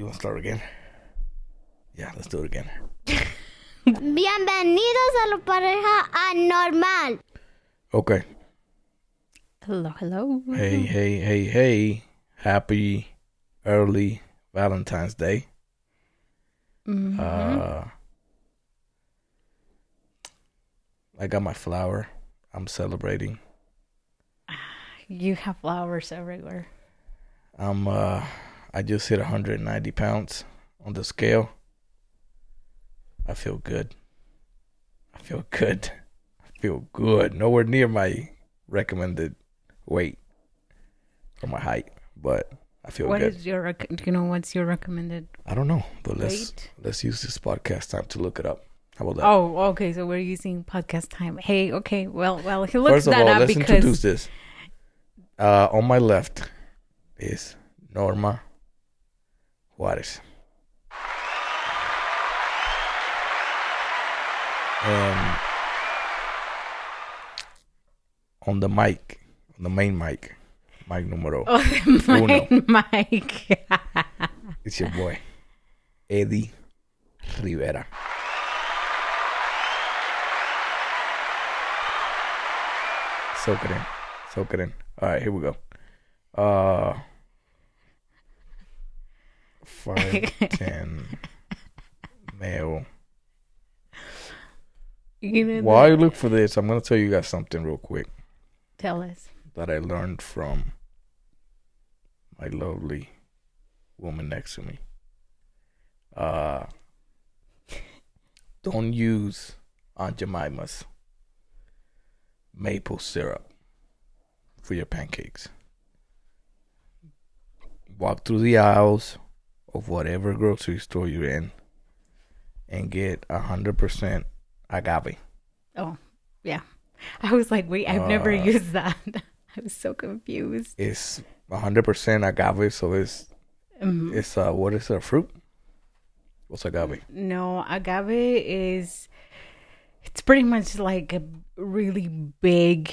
You want to start again? Yeah, let's do it again. Bienvenidos a la pareja anormal. Okay. Hello, hello. Hey, hey, hey, hey. Happy early Valentine's Day. Mhm. Uh, I got my flower. I'm celebrating. you have flowers everywhere. I'm uh I just hit 190 pounds on the scale. I feel good. I feel good. I feel good. Nowhere near my recommended weight or my height, but I feel What good. is your rec- do you know what's your recommended I don't know, but let's weight? let's use this podcast time to look it up. How about that? Oh, okay. So we're using podcast time. Hey, okay. Well, well, he looked First of that all, up let's because introduce this. Uh, on my left is Norma Juarez. And on the mic, on the main mic, mic numero, oh, my mic. it's your boy, Eddie Rivera. Soak it in. Soak it in. All right, here we go. Uh, five ten male. While you look for this, I'm gonna tell you guys something real quick tell us. that I learned from my lovely woman next to me. Uh, don't use Aunt Jemima's maple syrup for your pancakes. Walk through the aisles of whatever grocery store you're in and get a hundred percent agave. Oh, yeah. I was like, wait, I've never Uh, used that. I was so confused. It's a hundred percent agave, so it's Um, it's uh what is it, a fruit? What's agave? No, agave is it's pretty much like a really big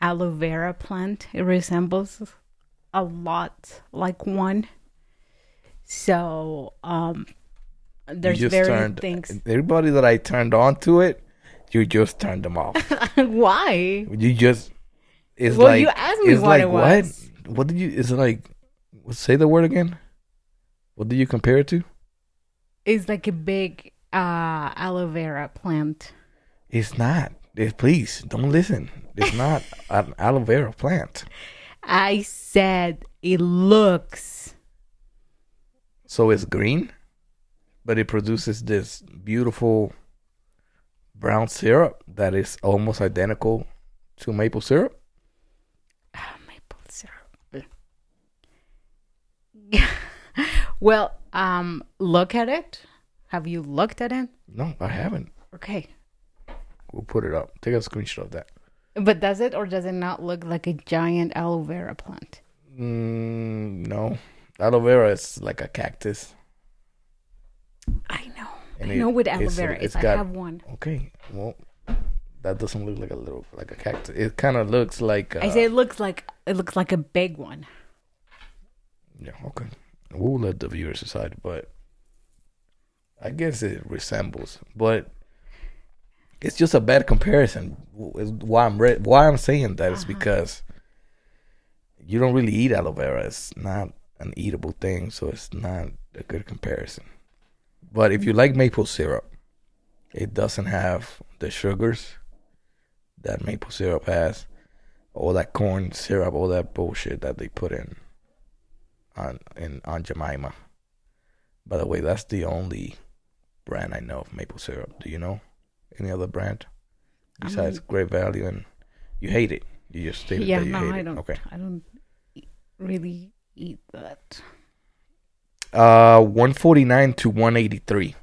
aloe vera plant. It resembles a lot like one. So, um there's very turned things. everybody that I turned on to it, you just turned them off. Why? you just it's Well, like you asked me it's what like it was. What did you? Is it like? Say the word again. What do you compare it to? It's like a big uh aloe vera plant. It's not. It's, please don't listen. It's not an aloe vera plant. I said it looks So it's green, but it produces this beautiful brown syrup that is almost identical to maple syrup. Ah, maple syrup. well, um, look at it. Have you looked at it? No, I haven't. Okay. We'll put it up. Take a screenshot of that. But does it or does it not look like a giant aloe vera plant? Mm, no, aloe vera is like a cactus. I know. And I it- know with aloe vera. it's If I got- have one. Okay, well, that doesn't look like a little like a cactus. It kind of looks like. Uh, I say it looks like it looks like a big one. Yeah, okay. We'll let the viewers decide, but I guess it resembles, but it's just a bad comparison. Why I'm re- why I'm saying that is Uh-huh. because you don't really eat aloe vera. It's not an eatable thing, so it's not a good comparison. But if you like maple syrup, it doesn't have the sugars that maple syrup has, all that corn syrup, all that bullshit that they put in on in Aunt Jemima. By the way, that's the only brand I know of maple syrup. Do you know any other brand besides um, Great Value? And you hate it. You just stated yeah, that you no, hate I it. don't. Okay. I don't really eat that. Uh, one forty nine to one eighty three.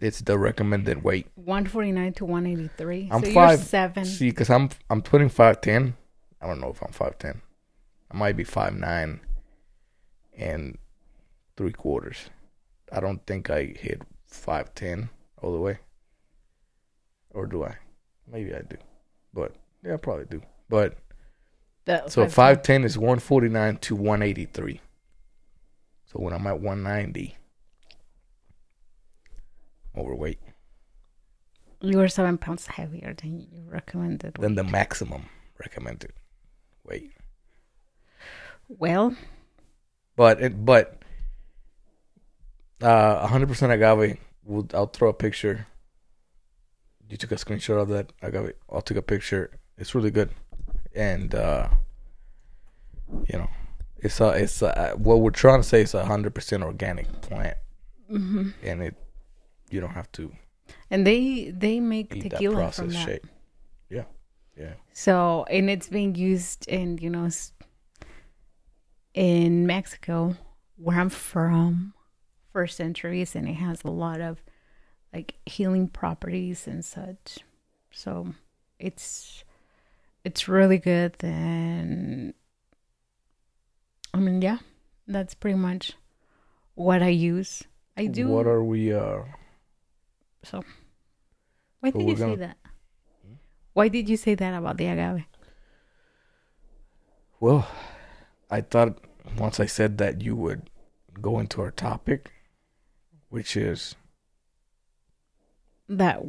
It's the recommended weight. One forty nine to one eighty three. I'm so five- seven. See, because I'm I'm putting five ten. I don't know if I'm five ten. I might be five nine and three quarters. I don't think I hit five ten all the way. Or do I? Maybe I do. But yeah, I probably do. But The so five ten is one forty nine to one eighty three. So So when I'm at 190, overweight, You were seven pounds heavier than you recommended. Than the maximum recommended weight. well, But it, but uh, 100% agave. We'll, I'll throw a picture. You took a screenshot of that agave. I'll take a picture. It's really good, and uh, you know, it's a it's a, what we're trying to say is a 100% organic plant, hmm and it you don't have to and they they make eat that tequila from that. Yeah, yeah. So, and it's being used in, you know, in Mexico, where I'm from, for centuries, and it has a lot of like healing properties and such. So, it's it's really good. And I mean, yeah, that's pretty much what I use. I do. What are we? uh so, why So did you say gonna- that? Why did you say that about the agave? Well, I thought once I said that you would go into our topic, which is that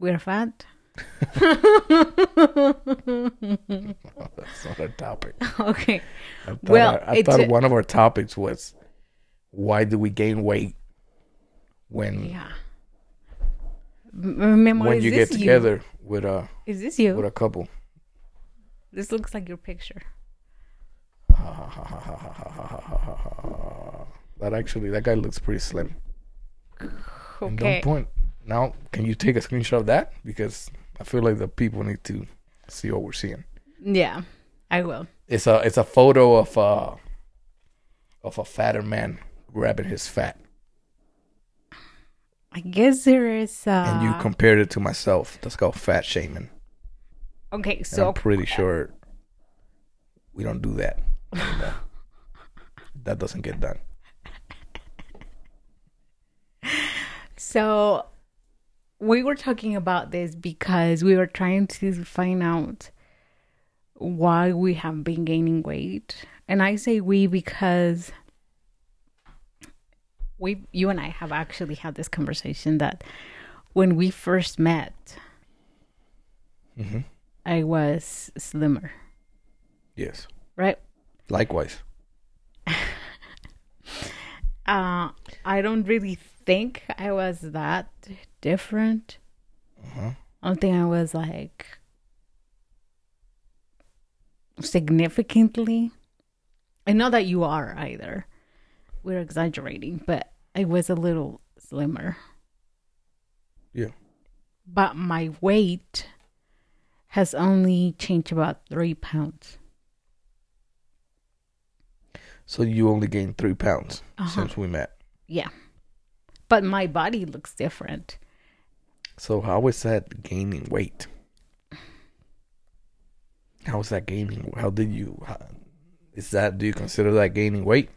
we're fat. that's not a topic. okay. I thought, Well, I, I thought one of our topics was why do we gain weight when Yeah. Memo, when you get together with a Is this you? with a couple. This looks like your picture. That actually, that guy looks pretty slim. And Okay. don't point. Now, can you take a screenshot of that? Because I feel like the people need to see what we're seeing. Yeah, I will. It's a it's a photo of a of a fatter man grabbing his fat, I guess there is. Uh, and you compared it to myself. That's called fat shaming. okay, And so I'm pretty sure we don't do that. that doesn't get done. so we were talking about this because we were trying to find out why we have been gaining weight, and I say we because we, you and I, have actually had this conversation that when we first met, hmm I was slimmer, Yes. right? Likewise. Uh, I don't really think I was that different. Uh-huh. I don't think I was like significantly. I know that you are either. We're exaggerating, but I was a little slimmer. Yeah. But my weight has only changed about three pounds. So you only gained three pounds Uh-huh. since we met. Yeah. But my body looks different. So how is that gaining weight? How is that gaining? How did you? How, is that? Do you consider that gaining weight?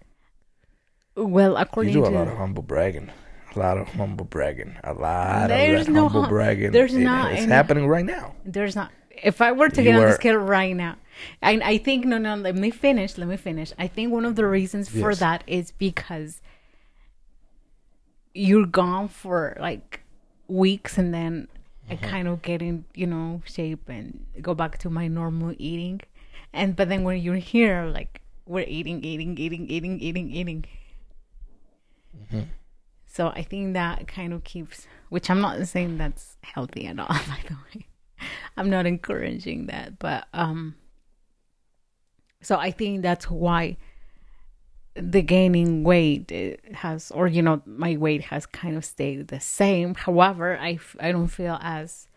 Well, according You do a to lot of humble bragging. A lot of humble bragging. A lot There's of no humble hum- bragging. there's It- not It's happening right now. There's not. If I were to You get on the scale right now, I I think no no. Let me finish. Let me finish. I think one of the reasons for Yes. that is because you're gone for like weeks, and then I Mm-hmm. kind of get in you know shape and go back to my normal eating, and but then when you're here, like we're eating, eating, eating, eating, eating, eating. Mm-hmm. So I think that kind of keeps, which I'm not saying that's healthy at all, by the way. I'm not encouraging that, but um so I think that's why the gaining weight eh, has or you know my weight has kind of stayed the same. However, I f- I don't feel as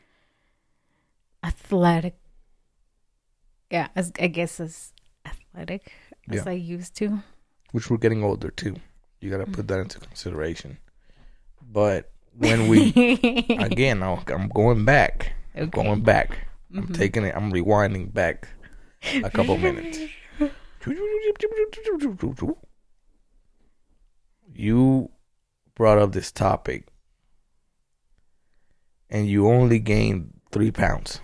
athletic yeah, as I guess as athletic as Yeah. I used to. Which we're getting older too. You got to put that into consideration. But when we again, I'll, I'm going back. Okay. going back. I'm mm-hmm. taking it. I'm rewinding back a couple minutes. You brought up this topic, and you only gained three pounds.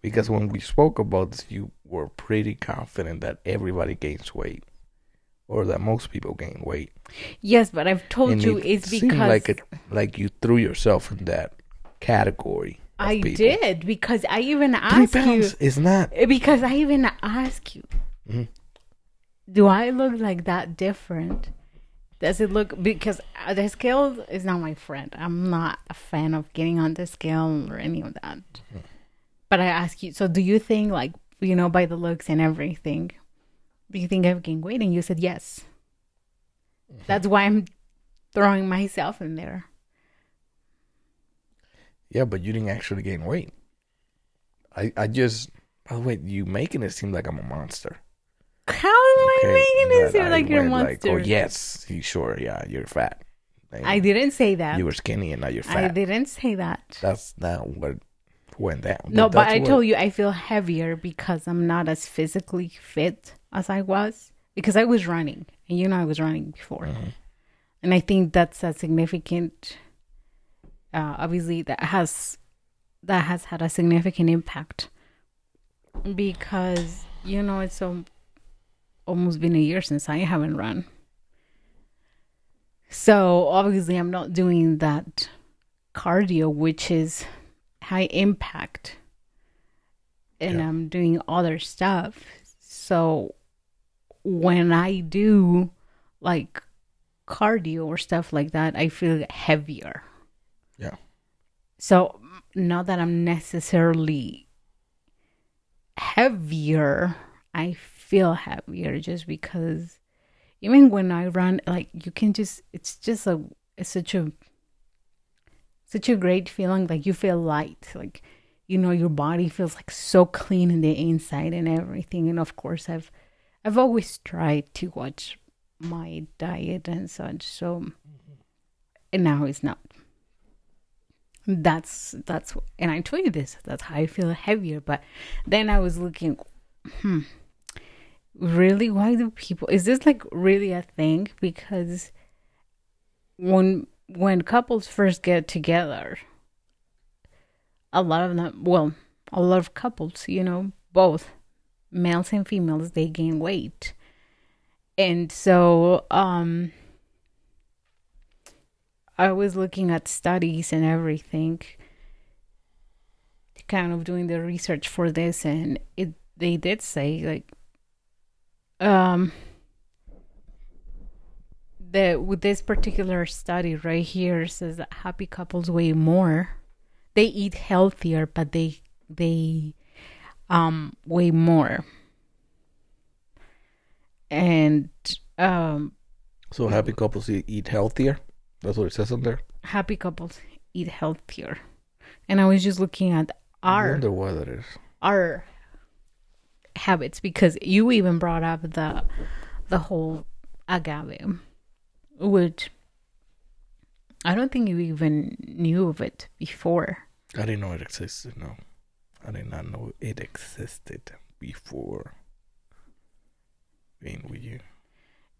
Because when we spoke about this, you were pretty confident that everybody gains weight. or that most people gain weight. Yes, but I've told And you it it's because like it, like you threw yourself in that category. of I people. did because I even Three asked you pounds is not. because I even asked you, Mhm. Do I look like that different? Does it look because the scale is not my friend. I'm not a fan of getting on the scale or any of that. But I ask you, so do you think like you know by the looks and everything, do you think I've gained weight? And you said yes. That's why I'm throwing myself in there. Yeah, but you didn't actually gain weight. I I just. By the way, you making it seem like I'm a monster. How am I Okay, making it seem like you're a monster? Like, oh yes, you sure? Yeah, you're fat. And I didn't say that. You were skinny and now you're fat. I didn't say that. That's not what went down. No, but that's I what- told you I feel heavier because I'm not as physically fit as I was because I was running, and you know I was running before, Mm-hmm. and I think that's a significant. Uh, obviously, that has that has had a significant impact because you know it's so almost been a year since I haven't run. So obviously, I'm not doing that cardio, which is high impact, and Yeah. I'm doing other stuff. So when I do like cardio or stuff like that, I feel heavier. Yeah. So not that I'm necessarily heavier, I feel heavier just because even when I run, like you can just it's just a it's such a such a great feeling. Like you feel light. Like you know your body feels like so clean in the inside and everything. And of course I've I've always tried to watch my diet and such. So and now it's not that's that's and i told you this that's how i feel heavier but then i was looking hmm really? Why do people is this like really a thing? Because when when couples first get together a lot of them well a lot of couples you know both males and females they gain weight. And so um I was looking at studies and everything, kind of doing the research for this, and it they did say like, um, that with this particular study right here says that happy couples weigh more, they eat healthier, but they they um weigh more, and um So happy couples eat, healthier. That's what it says on there. happy couples eat healthier. And I was just looking at I our wonder why that is. our habits because you even brought up the the whole agave, which I don't think you even knew of it before. I didn't know it existed. No, I did not know it existed before being with you.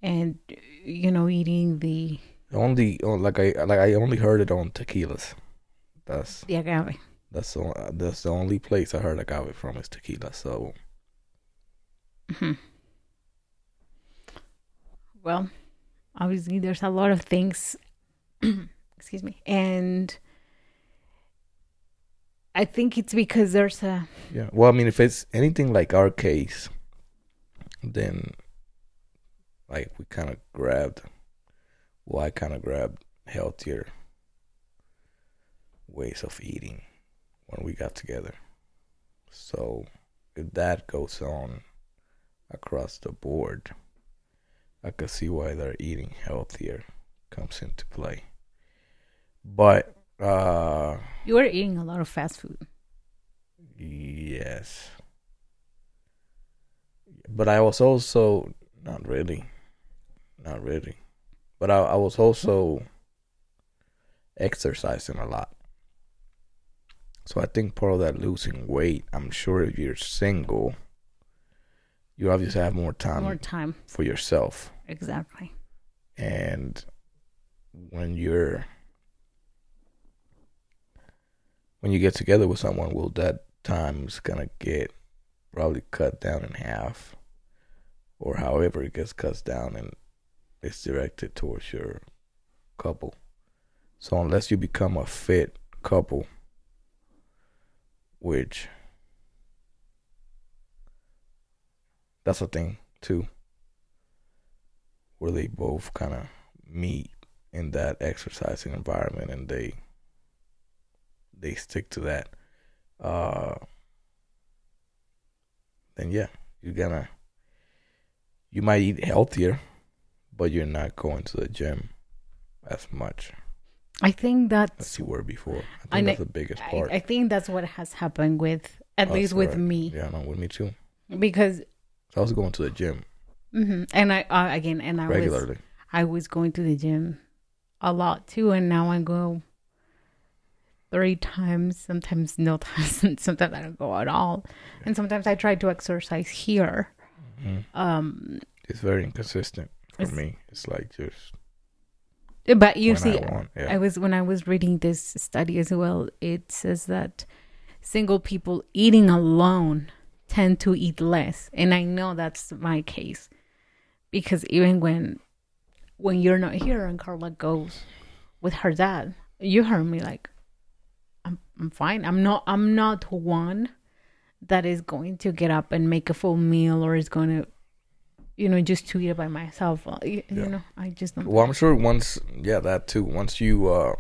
And you know, eating the Only oh, like I like I only heard it on tequilas. That's the agave. that's the that's the only place I heard agave from is tequila. So Mm-hmm. Well, obviously there's a lot of things excuse me. And I think it's because there's a yeah. Well, I mean, if it's anything like our case, then like we kind of grabbed. Well, I kind of grabbed healthier ways of eating when we got together. So if that goes on across the board, I could see why they're eating healthier comes into play. But uh you were eating a lot of fast food. Yes. But I was also not really. Not really. But I, I was also exercising a lot. So I think part of that losing weight, I'm sure if you're single, you obviously have more time More time. for yourself. Exactly. And when you're when you get together with someone, well, that time is gonna get probably cut down in half, or however it gets cut down and it's directed towards your couple. So unless you become a fit couple, which that's a thing too, where they both kind of meet in that exercising environment and they they stick to that. Uh, then yeah, you're gonna you might eat healthier, but you're not going to the gym as much I think as that's you were before. I think I that's the biggest part. I think that's what has happened with at Us, least with right. me Yeah, no, with me too. because I was going to the gym hmm and I uh, again and I was regularly. I was going to the gym a lot too, and now I go three times, sometimes no times, and sometimes I don't go at all. And sometimes I try to exercise here. Mhm. Um, It's very inconsistent for It's- me. It's like just but you see, I want. Yeah. I was when I was reading this study as well. It says that single people eating alone tend to eat less, and I know that's my case because even when when you're not here and Carla goes with her dad, you heard me like, I'm I'm fine. I'm not I'm not one that is going to get up and make a full meal or is going to, you know, just to eat it by myself. Uh, You, you know, I just don't. Well, I'm sure once, yeah, that too. Once you, uh,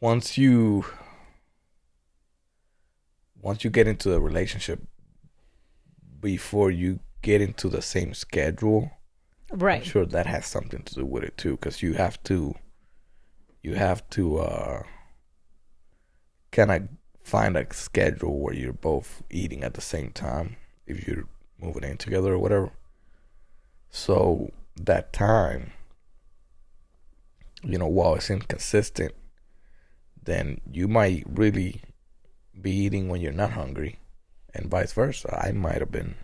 once you, once you get into a relationship, before you get into the same schedule, I'm right. sure that has something to do with it too, because you have to, you have to, uh, kind of find a schedule where you're both eating at the same time if you're moving in together or whatever. So that time, you know, while it's inconsistent, then you might really be eating when you're not hungry, and vice versa. I might have been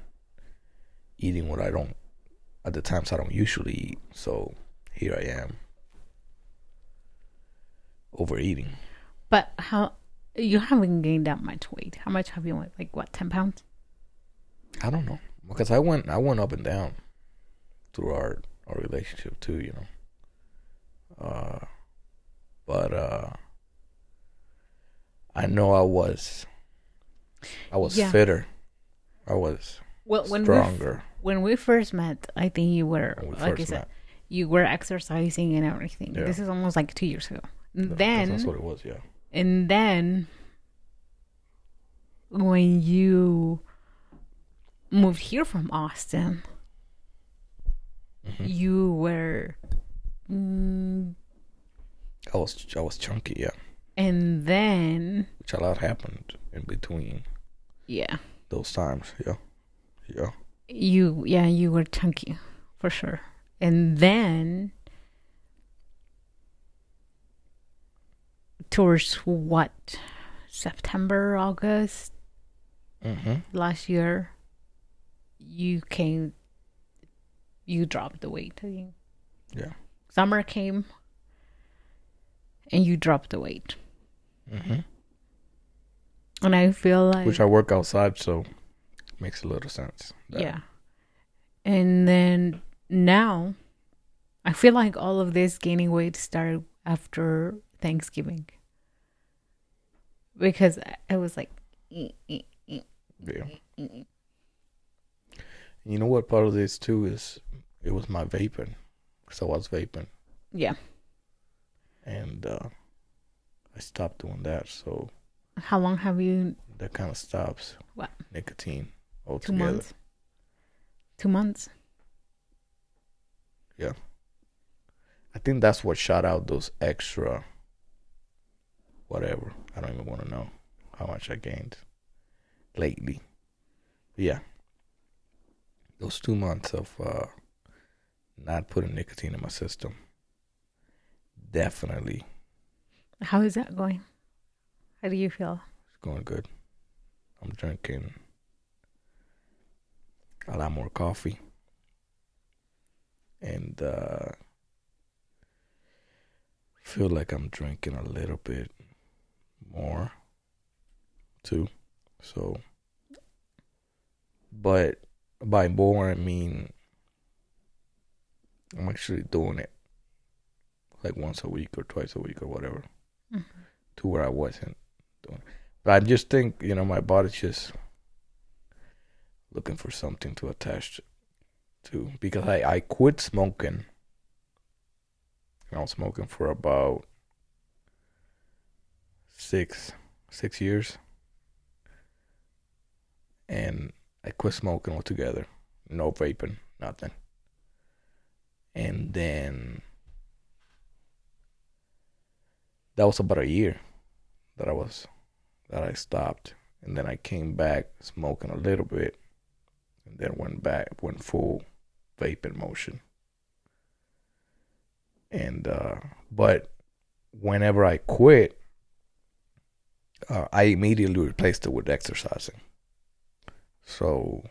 eating what I don't at the times I don't usually eat. So here I am overeating. But how you haven't gained that much weight? How much have you went? Like what, ten pounds? I don't know because I went I went up and down through our our relationship too, you know. Uh, but uh, I know I was I was Yeah. fitter. I was Well, when we stronger when we first met, I think you were we like I said, met. you were exercising and everything. Yeah. This is almost like two years ago. No, then that's what it was. Yeah, and then when you moved here from Austin, Mhm. you were, mm, I was I was chunky. Yeah, and then which a lot happened in between yeah, those times. Yeah, yeah. you yeah you were chunky for sure, and then towards what September August hmm last year you came you dropped the weight. Yeah. summer came and you dropped the weight hmm and i feel like Which I work outside, so makes a little sense. that- yeah and then now i feel like all of this gaining weight started after thanksgiving because I- was like "Eh, eh, eh, Yeah. eh, eh." You know what part of this too is? It was my vaping, so I was vaping, yeah and uh, I stopped doing that. So how long have you that kind of stops What? nicotine two months two months Yeah. I think that's what shot out those extra. Whatever. I don't even want to know how much I gained lately. Yeah. Those two months of uh, not putting nicotine in my system definitely how is that going how do you feel It's going good. I'm drinking a lot more coffee. And uh feel like I'm drinking a little bit more too. So but by more, I mean I'm actually doing it like once a week or twice a week or whatever, Mhm. to where I wasn't doing. But I just think you know my body's just looking for something to attach to because I I quit smoking. I was smoking for about six six years, and I quit smoking altogether. No vaping, nothing. And then that was about a year that I was that I stopped, and then I came back smoking a little bit, and then went back went full vaping motion. And uh, but whenever I quit, uh, I immediately replaced it with exercising. So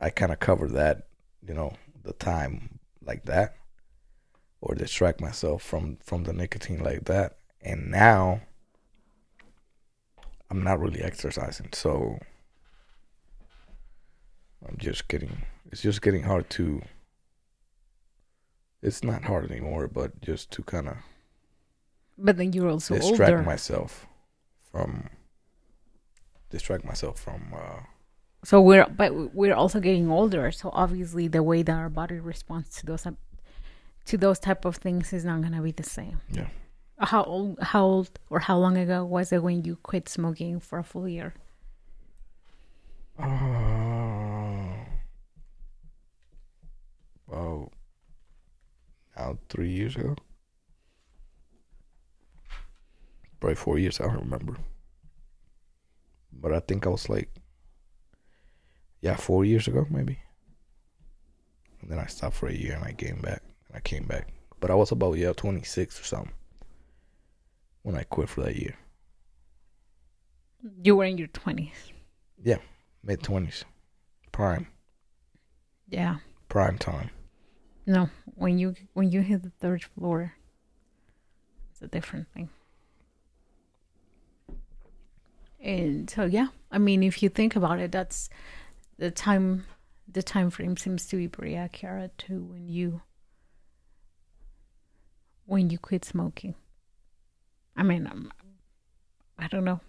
I kind of covered that, you know, the time like that, or distract myself from from the nicotine like that. And now I'm not really exercising, so I'm just getting. It's just getting hard to. It's not hard anymore, but just to kind of But then you're also distract older. myself from distract myself from uh So we're but we're also getting older. So obviously the way that our body responds to those to those type of things is not gonna be the same. yeah. How old how old or how long ago was it when you quit smoking for a full year? uh, about now three years ago. Probably four years i don't remember. But i think i was like yeah four years ago maybe. And then i stopped for a year and i came back i came back but i was about yeah 26 or something when i quit for that year You were in your twenties. Yeah, mid 20s prime Yeah. prime time No. When you when you hit the third floor it's a different thing. And so yeah, I mean if you think about it, that's the time the time frame seems to be pretty accurate to when you when you quit smoking. I mean, um, I don't know.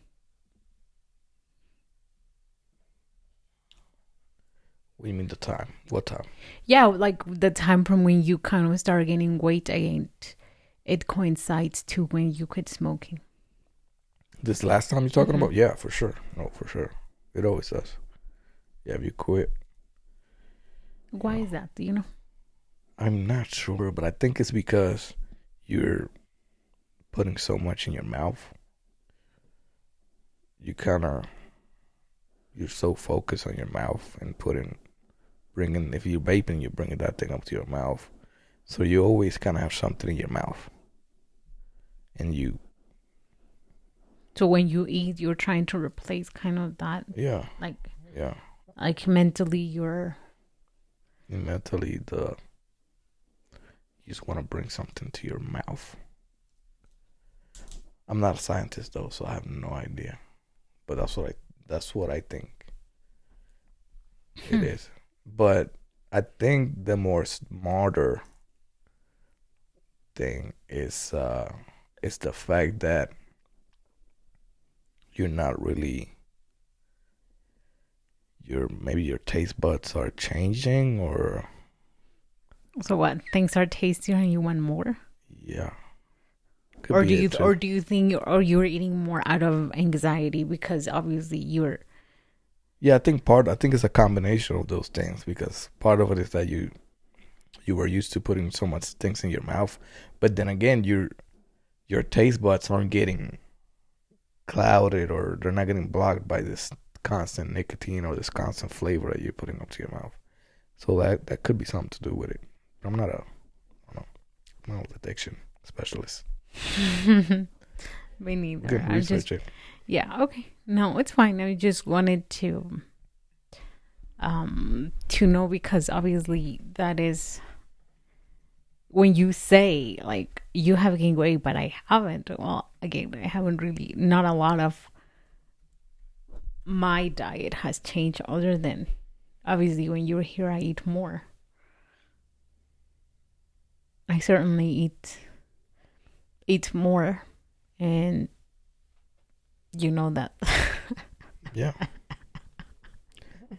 what do you mean the time what time Yeah, like the time from when you kind of start gaining weight and it coincides to when you quit smoking. This last time you're talking Mhm. about? Yeah, for sure. No, for sure. It always does. Yeah, if you quit. Why is that? Do you know? I'm not sure, but I think it's because you're putting so much in your mouth. You kind of, you're so focused on your mouth and putting, bringing, if you're vaping, you're bringing that thing up to your mouth. So you always kind of have something in your mouth. And you, So when you eat, you're trying to replace kind of that, yeah, like yeah. like mentally, you're mentally the you just want to bring something to your mouth. I'm not a scientist though so i have no idea. But that's what i that's what i think. It Hmm. is. But i think the more smarter thing is uh is the fact that you're not really your maybe your taste buds are changing or so what things are tastier and you want more, yeah. Could or do you or do you think you're, or you're eating more out of anxiety because obviously you're yeah i think part i think it's a combination of those things because part of it is that you you were used to putting so much things in your mouth but then again your your taste buds aren't getting clouded or they're not getting blocked by this constant nicotine or this constant flavor that you're putting up to your mouth. So that that could be something to do with it i'm not a I I'm not an addiction specialist me neither. Good I just it. Yeah, okay. No, it's fine. I just wanted to um to know because obviously that is when you say like you have gained weight but I haven't. Well, again, I haven't really not a lot of my diet has changed other than obviously when you're here I eat more. I certainly eat eat more and you know that. Yeah.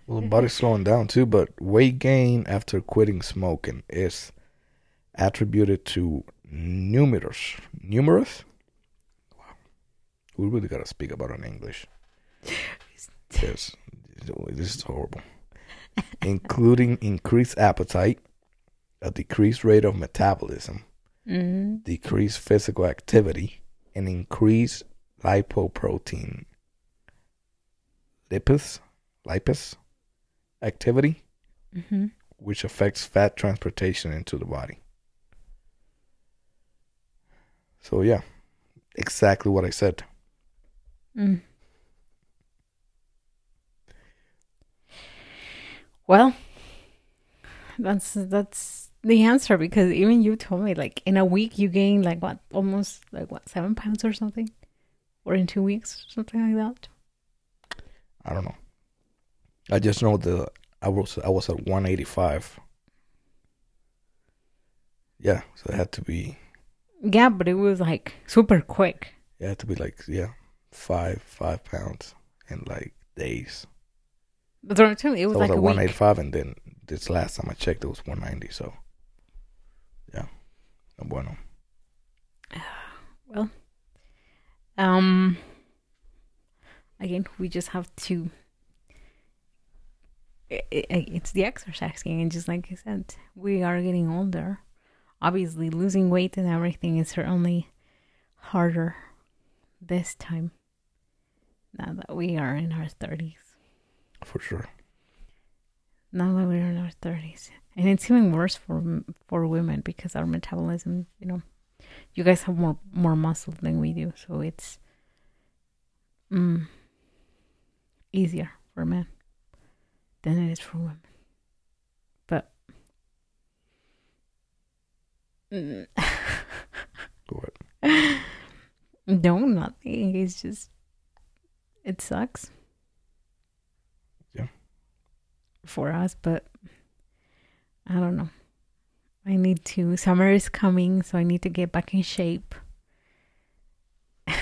Well, the body's slowing down too, but weight gain after quitting smoking is attributed to numerous, numerous. Wow, we really gotta speak about it in English. Yes, this is horrible. Including increased appetite, a decreased rate of metabolism, mm decreased physical activity, and increased lipoprotein lipase, lipase activity, hmm which affects fat transportation into the body. So yeah, exactly what I said. Mm. Well, that's that's the answer because even you told me like in a week you gain like what almost like what seven pounds or something, or in two weeks something like that. I don't know. I just know the I was I was at 185. Yeah, so it had to be Yeah, but it was like super quick. it had to be like yeah five five pounds in like days. That's what I'm telling you. It was So was like at a week. 185, and then this last time I checked, it was 190. So, yeah, no bueno. Well, um, again, we just have to. i i it's the exercising, and just like I said, we are getting older. Obviously, losing weight and everything is certainly harder this time. Now that we are in our thirties, for sure. Now that we're in our thirties, and it's even worse for for women because our metabolism, you know, you guys have more more muscle than we do, so it's mm, easier for men than it is for women. But Mm, Go ahead. no, nothing. It's just it sucks. Yeah. For us, but I don't know. I need to. Summer is coming, so I need to get back in shape.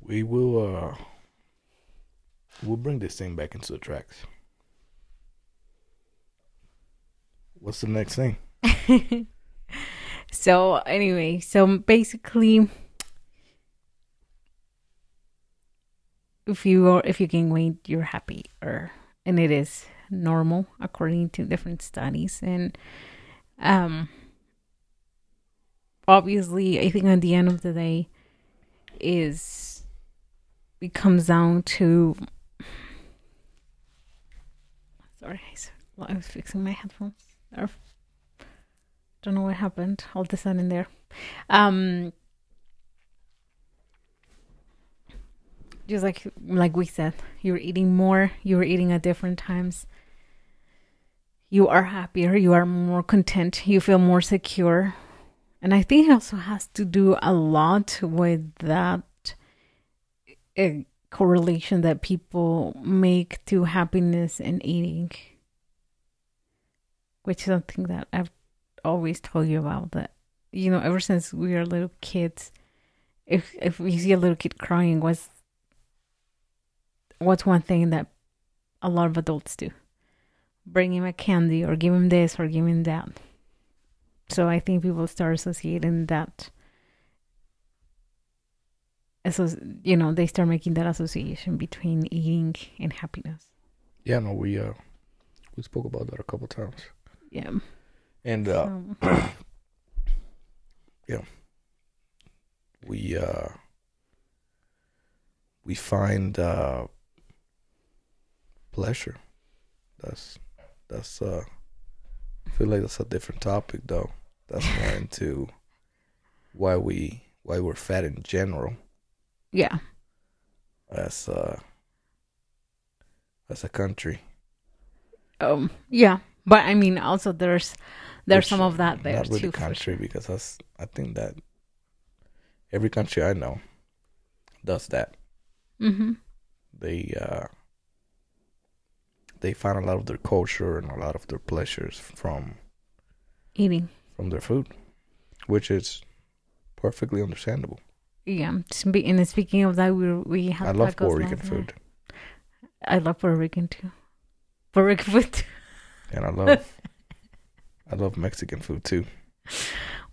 We will. uh We'll bring this thing back into the tracks. What's the next thing? so anyway, so basically, if you are if you gain weight, you're happy, or and it is normal according to different studies, and um, obviously, I think at the end of the day, is it comes down to. Sorry, i was fixing my headphones. They're don't know what happened all of a sudden there um just like like we said you're eating more you're eating at different times. You are happier you are more content you feel more secure. And i think it also has to do a lot with that uh, correlation that people make to happiness and eating which is something that i've always told you about that you know ever since we were little kids if if we see a little kid crying what's what's one thing that a lot of adults do? Bring him a candy or give him this or give him that. So i think people start associating that so you know they start making that association between eating and happiness. Yeah, no, we uh we spoke about that a couple times, yeah. And uh so, we uh we find uh pleasure. That's that's uh I feel like that's a different topic though. That's more into why we why we're fat in general yeah as uh as a country. um yeah but i mean also there's there's Which, some of that there Not really too country sure. because that's I think that every country I know does that. mm-hmm. They uh they find a lot of their culture and a lot of their pleasures from Eating. from their food, which is perfectly understandable. Yeah. And speaking of that, we we had I love Puerto Rican food. I love Puerto Rican too. Puerto Rican food. Too. and I love I love Mexican food too.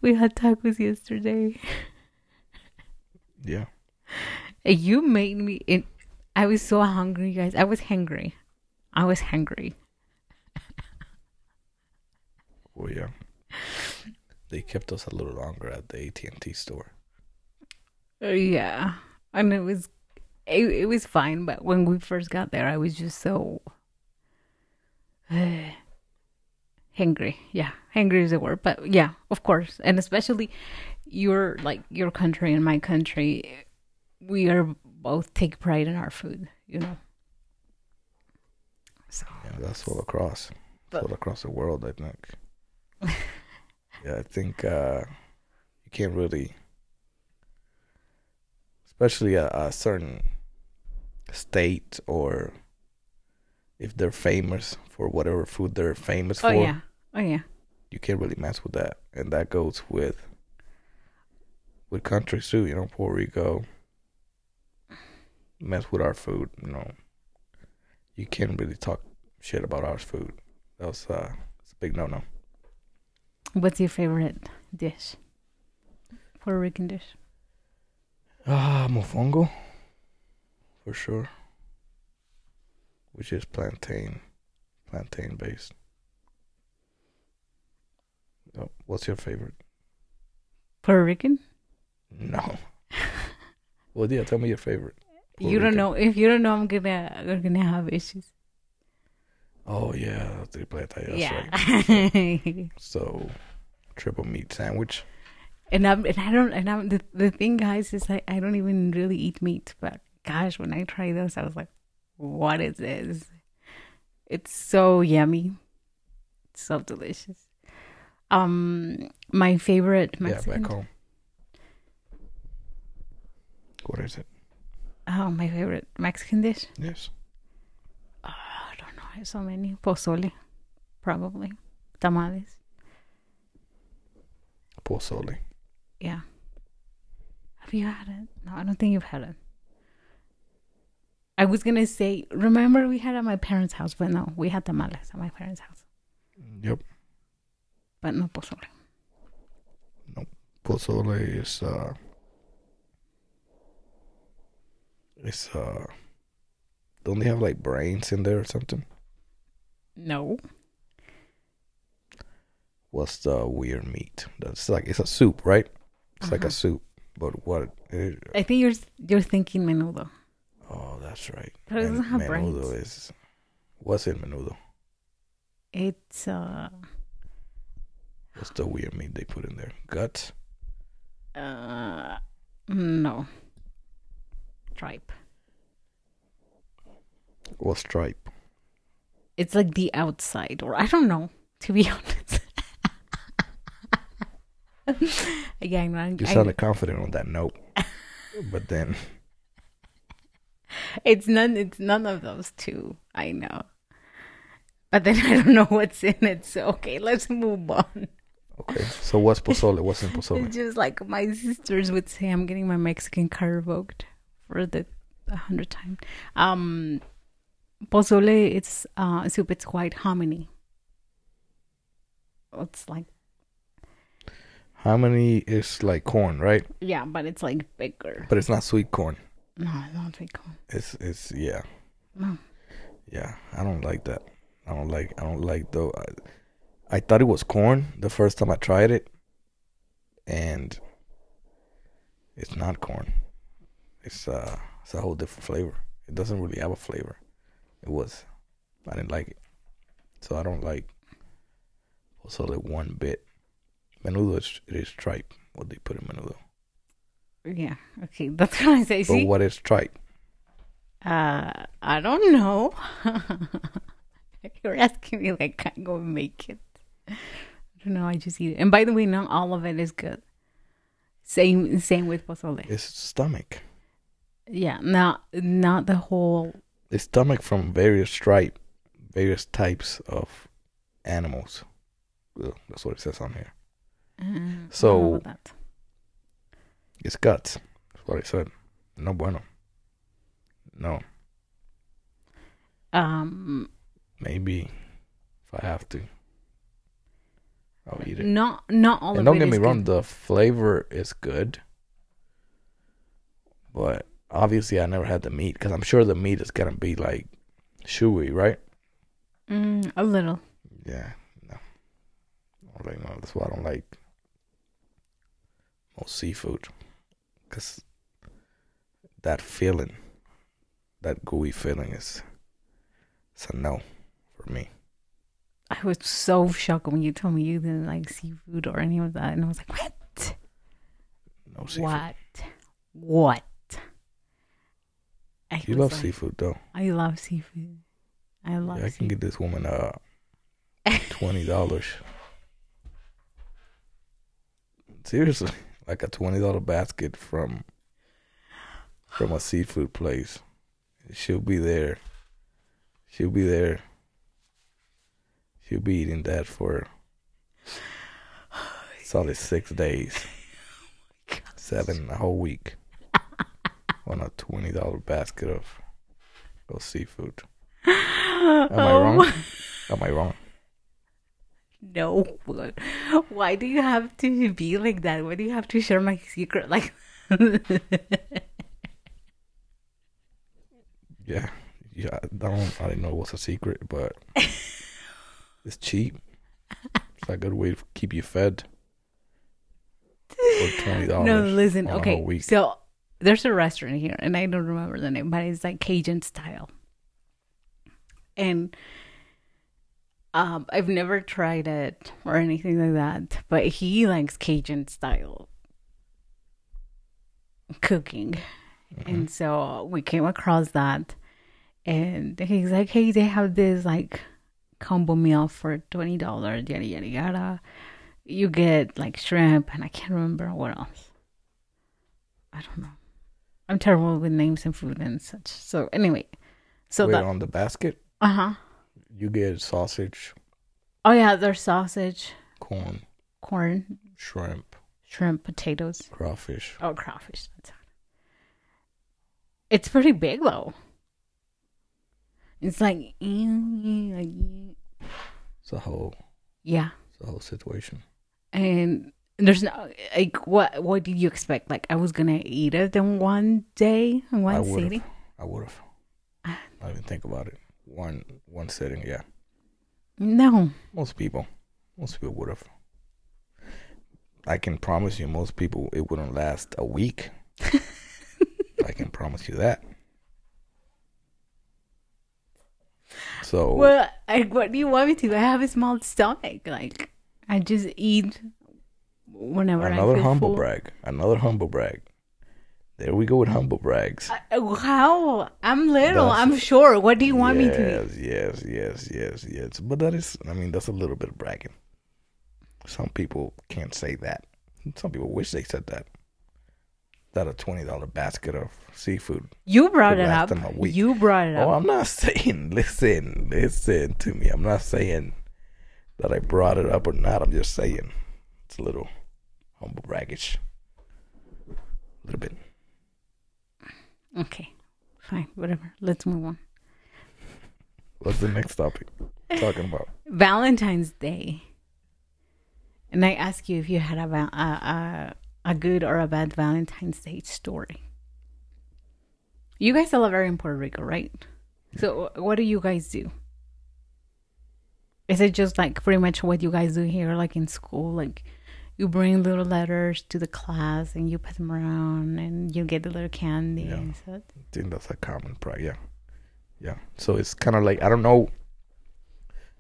We had tacos yesterday. Yeah, You made me. It, I was so hungry, guys. I was hungry. I was hungry. well, yeah. They kept us a little longer at the AT and T store. Uh, Yeah, and it was it, it was fine. But when we first got there, I was just so hungry. Yeah, hungry is the word. But yeah, of course, and especially your like your country and my country, we are both take pride in our food. You know. So Yeah, that's all across. But- all across the world, I think. yeah, I think uh, you can't really, especially a, a certain state or if they're famous for whatever food they're famous oh for, yeah, oh yeah. you can't really mess with that, and that goes with with countries too. You know, Puerto Rico mess with our food. You know, you can't really talk shit about our food. That's uh, it's a big no no. What's your favorite dish? Puerto Rican dish. Ah, mofongo, for sure. Which is plantain, plantain based. Oh, what's your favorite? Puerto Rican. No. well, yeah. Tell me your favorite. Puerto you don't Rican. know. If you don't know, I'm gonna we're gonna have issues. Oh yeah, tripleta. That's yeah. right. So, triple meat sandwich. and I'm and I don't and I'm the the thing, guys, is like I don't even really eat meat, but gosh, when I tried those, I was like, what is this? It's so yummy. It's so delicious. Um, my favorite Mexican. Yeah, back home. What is it? Oh, my favorite Mexican dish. Yes. Ah, I don't know. So many. Pozole, probably. Tamales. Pozole. Yeah. Have you had it? No, I don't think you've had it. I was gonna say, remember we had it at my parents' house, but no, we had tamales at my parents' house, mm, Yep. but no pozole. No, pozole is uh. It's uh. Don't they have like brains in there or something? No, What's the weird meat? That's like it's a soup, right? It's like Uh-huh. a soup, but what? It, I think you're you're thinking menudo. oh, that's right. But it doesn't have menudo brains. is what's in menudo? It's uh What's the weird meat they put in there? Guts. uh no tripe. What's tripe? It's like the outside, or I don't know. To be honest. yeah, I. You sounded confident on that note, but then It's none. It's none of those two. I know, but then I don't know what's in it. So okay, let's move on. okay. So what's pozole? What's in pozole? It's just like my sisters would say, I'm getting my Mexican car revoked for it a hundred times. Um, pozole. It's uh soup. It's white hominy. It's like How many is like corn, right? yeah, but it's like bigger. But it's not sweet corn. No, I don't think. It's it's yeah No. yeah. I don't like that. I don't like I don't like though. I, I thought it was corn the first time I tried it, and it's not corn. It's uh it's a whole different flavor. It doesn't really have a flavor. It was I didn't like it, so I don't like pozole one bit. Menudo is it is tripe. What they put in menudo. Yeah. Okay, that's what I say. But See, what is tripe? Uh, I don't know. You're asking me like I go make it. I don't know. I just eat it. And by the way, not all of it is good. Same, same with pozole. It's stomach. Yeah, not not the whole. It's stomach from various tripe various types of animals. That's what it says on here. Uh, I So- that. It's guts. That's what it said. No bueno. No, um, maybe if I have to, I'll eat it. not not all and don't get me wrong, good. the flavor is good, but obviously I never had the meat because I'm sure the meat is gonna be like chewy, right? Mm, a little. Yeah, no. I don't like no. That's why I don't like most seafood, cause that feeling, that gooey feeling is, it's a no for me. I was so shocked when you told me you didn't like seafood or any of that, and I was like, "What? No seafood. What? What?" I You love like, seafood though. I love seafood. I love. Yeah, I can seafood. get this woman uh twenty dollars. Seriously, like a twenty dollar basket from from a seafood place. She'll be there. She'll be there. She'll be eating that for solid six days, seven a whole week on a twenty dollar basket of of seafood. Am I oh wrong? Am I wrong? No. Why do you have to be like that? Why do you have to share my secret? Like, Yeah, yeah. I don't. I didn't know it was a secret, but it's cheap. It's a good way to keep you fed for twenty dollars. no, listen. Okay, so there's a restaurant here, and I don't remember the name, but it's like Cajun style. And um, I've never tried it or anything like that, but he likes Cajun style cooking, Mm-hmm. and so we came across that, and he's like, "Hey, they have this like combo meal for twenty dollars, yada yada yada." You get like shrimp, and I can't remember what else. I don't know. I'm terrible with names and food and such. So anyway, so Wait, that on the basket, uh huh. you get sausage, Oh yeah, there's sausage, corn, corn, shrimp, shrimp, potatoes. crawfish. Oh, crawfish. That's it. It's pretty big though. It's like, like It's a whole, yeah, it's a whole situation. and there's no like what what did you expect? Like I was gonna eat it in one day in I one would sitting. have. I would have. I didn't think about it. One, one sitting. Yeah, No, most people, most people would have. I can promise you, most people, it wouldn't last a week. I can promise you that. So well, like what do you want me to? I have a small stomach. Like I just eat whenever another feel humble full. brag. Another humble brag. There we go with humble brags. Uh, How? I'm little. That's- I'm sure. What do you want me to? Yes, yes, yes, yes, yes. But that is, I mean, that's a little bit of bragging. Some people can't say that. Some people wish they said that. That a twenty dollar basket of seafood. You brought it up. them a week. You brought it Oh, up. I'm not saying. Listen, listen to me. I'm not saying that I brought it up or not. I'm just saying it's a little humble braggish. A little bit. Okay, fine, whatever. Let's move on. What's the next topic? Talking about. Valentine's Day, and I ask you if you had a a, a a good or a bad Valentine's Day story. You guys all live in Puerto Rico, right? So, what do you guys do? Is it just like pretty much what you guys do here, like in school? Like you bring little letters to the class and you pass them around, and you get the little candy. Yeah. And such? I think that's a common practice. Yeah, yeah. So it's kind of like I don't know,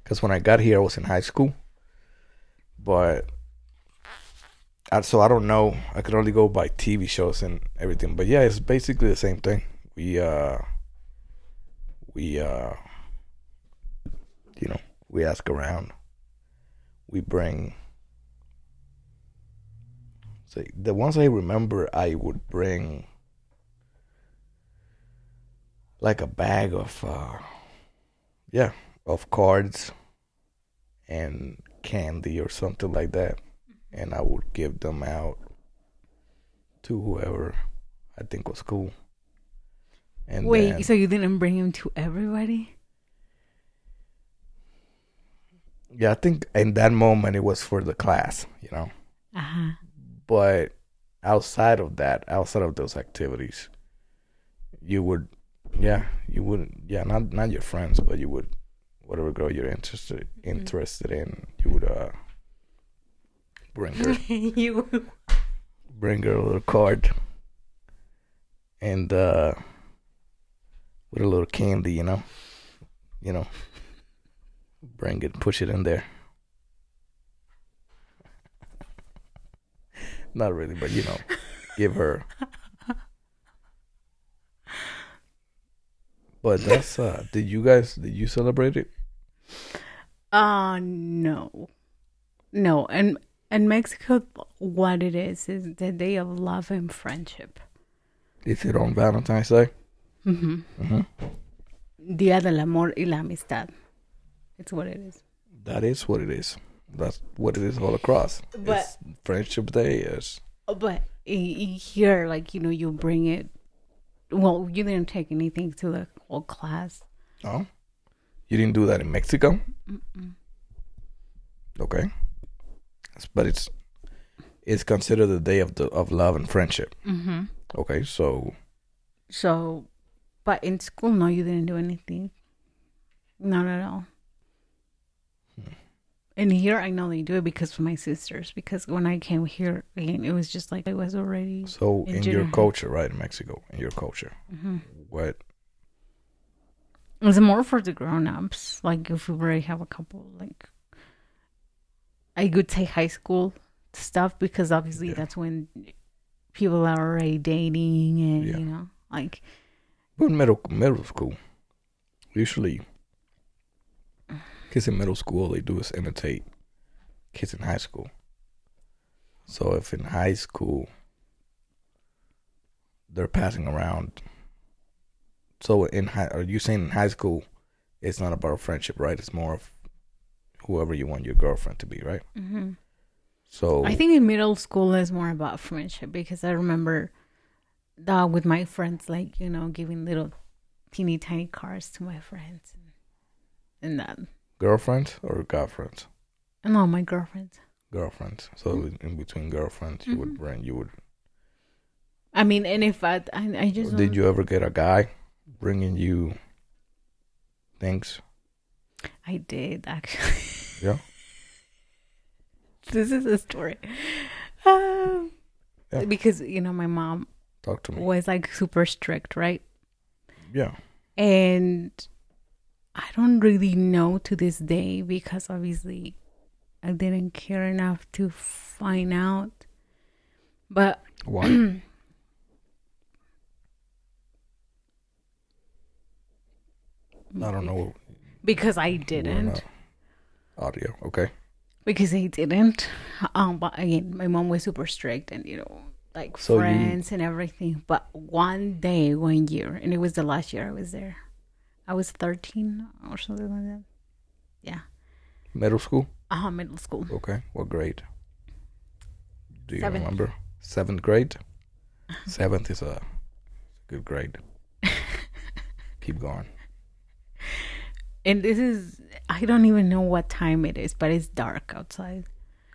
because when I got here, I was in high school, but I, so I don't know. I could only go by TV shows and everything. But yeah, it's basically the same thing. We uh, we uh, you know, we ask around. We bring. The ones I remember, I would bring like a bag of uh yeah of cards and candy or something like that, and I would give them out to whoever I think was cool. And Wait, then- so you didn't bring him to everybody? yeah, I think in that moment it was for the class, you know. Uh huh. But outside of that, outside of those activities, you would, yeah, you wouldn't, yeah, not not your friends, but you would, whatever girl you're interested interested in, you would uh bring her you. bring her a little card and uh with a little candy, you know, you know, bring it, push it in there. Not really, but you know, give her. But that's uh did you guys did you celebrate it? Uh no, no. And in Mexico, what it is is the day of love and friendship. Is it on Valentine's Day? Mm-hmm. Mm-hmm. Dia del amor y la amistad. It's what it is. That is what it is. That's what it is all across. But- it's Friendship Day is But i- i- here, like you know, you bring it. Well, you didn't take anything to the whole class. Oh, you didn't do that in Mexico? Mm-mm. Okay, but it's it's considered the day of the of love and friendship. Mm-hmm. Okay, so So, but in school, no, you didn't do anything. Not at all. And here, I know they do it because of my sisters. Because when I came here, again, it was just like I was already. so In in, your culture, right, in Mexico, in your culture, hmm what It's more for the grown-ups. Like if we already have a couple, like I would say high school stuff because obviously Yeah. that's when people are already dating and Yeah. you know, like But middle middle school, usually, kids in middle school they do is imitate kids in high school. So if in high school they're passing around, so in high, are you saying in high school it's not about friendship, right? It's more of whoever you want your girlfriend to be, right? mhm. So I think in middle school is more about friendship because I remember that with my friends, like you know, giving little teeny tiny cards to my friends and, and that. Girlfriends or girlfriends, No, my girlfriends. girlfriends. So in, in between girlfriends, you would bring you would I mean, and if I, I, I just Did you ever get a guy bringing you things? I did actually. Yeah. this is a story. Um, Yeah. Because you know my mom Talk to me. was like super strict, right? Yeah. And I don't really know to this day because obviously I didn't care enough to find out. But Why? I don't know. because I didn't. Audio. Okay. because he didn't. Um, but again, my mom was super strict, and you know, like So you- friends and everything. But one day, one year, and it was the last year I was there. I was thirteen or something like that. Yeah, Middle school. uh middle school. Okay. What grade? Do you Seventh. remember? Seventh grade. Seventh is a good grade. Keep going. And this is I don't even know what time it is, but it's dark outside.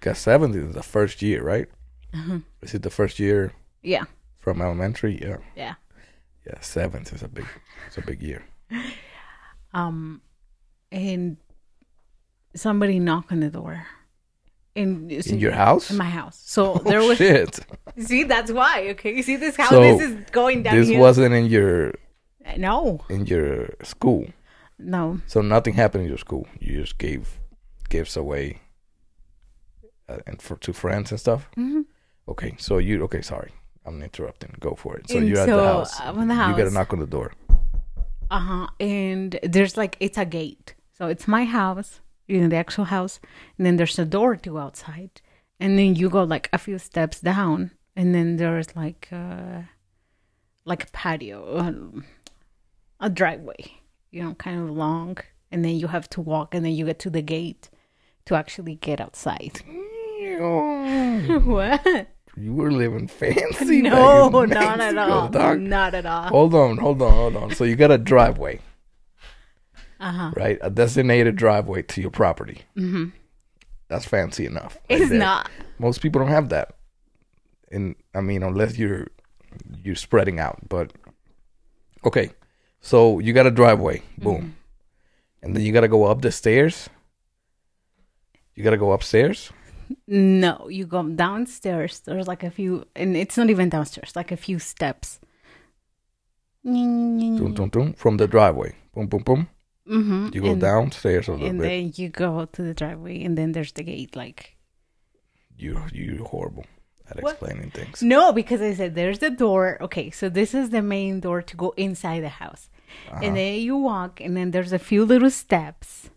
Cause seventh is the first year, right? Uh-huh. Is it the first year Yeah, from elementary? Yeah. yeah. Yeah. Seventh is a big. It's a big year. Um, and somebody knocked on the door, and In your house? in my house. So there oh, was shit. See, that's why. Okay, you see this how So, this is going down This here. wasn't in your no, in your school, no. so nothing happened in your school. You just gave gifts away, uh, and for to friends and stuff. hmm Okay, so you okay? Sorry, I'm interrupting. Go for it. So And you're at the house. I'm in the You got to knock on the door. Uh huh. And there's like it's a gate, so it's my house, you know, the actual house, and then there's a door to outside, and then you go like a few steps down, and then there's like uh like a patio, uh, a driveway, you know, kind of long, and then you have to walk, and then you get to the gate to actually get outside. You were living fancy. No, back in not at all. dog. Not at all. Hold on, hold on, hold on. So you got a driveway, Uh huh. right? A designated driveway to your property. Mm-hmm. That's fancy enough. right It's there. not. Most people don't have that. And I mean, unless you're you're spreading out. But okay, so you got a driveway, boom, and then you got to go up the stairs. You got to go upstairs. No, you go downstairs. There's like a few, and it's not even downstairs. Like a few steps. Dun, dun, dun, from the driveway. Boom, boom, boom. Mm-hmm. You go and, downstairs a little and bit. then you go to the driveway, and then there's the gate. Like you you horrible at What? explaining things. no, because I said there's the door. Okay, so this is the main door to go inside the house, Uh-huh. and then you walk, and then there's a few little steps.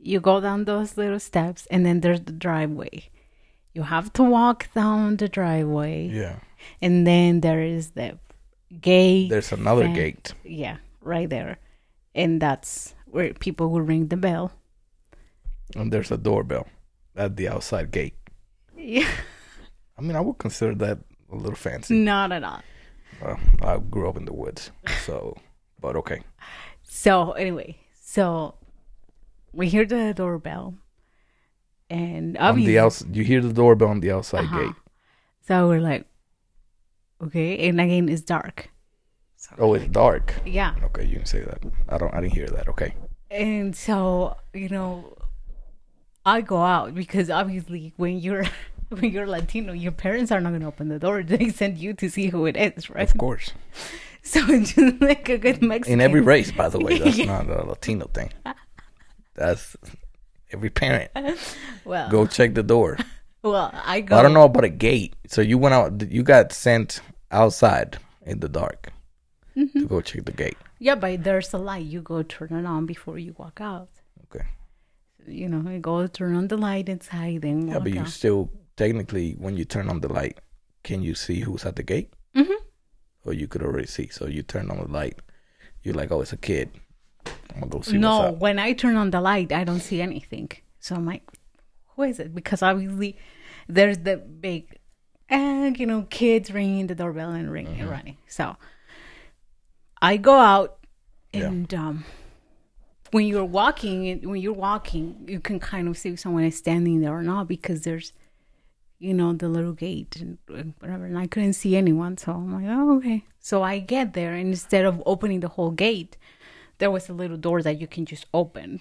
You go down those little steps, and then there's the driveway. You have to walk down the driveway, Yeah. and then there is the gate. There's another gate. Yeah, right there. And that's where people will ring the bell. And there's a doorbell at the outside gate. Yeah. I mean, I would consider that a little fancy. Not at all. Well, I grew up in the woods, so but okay. So anyway, so we hear the doorbell. And obviously the outs, you hear the doorbell on the outside Uh-huh. gate. so we're like okay, and again it's dark. Oh, it's dark. Yeah. Okay, you can say that. I don't. I didn't hear that. Okay. And so, you know, I go out because obviously when you're when you're Latino, your parents are not gonna open the door. They send you to see who it is, right? Of course. So it's just like a good Mexican. In every race, by the way, that's Yeah. not a Latino thing. That's every parent. well, Go check the door. well, I go. I don't know about a gate. So you went out. You got sent outside in the dark Mm-hmm. to go check the gate. Yeah, but there's a light. You go turn it on before you walk out. Okay. You know, you go turn on the light inside and Yeah, but you out. still technically, when you turn on the light, can you see who's at the gate? Mhm. Or you could already see. So you turn on the light. You're like, oh, it's a kid. I'm gonna go see no, when I turn on the light, I don't see anything. So I'm like, who is it? Because obviously, there's the big, and you know, kids ringing the doorbell and ringing Mm-hmm. and running. So I go out, Yeah. and um, when you're walking, when you're walking, you can kind of see if someone is standing there or not because there's, you know, the little gate and, and whatever. And I couldn't see anyone, so I'm like, oh okay. So I get there, and instead of opening the whole gate, there was a little door that you can just open.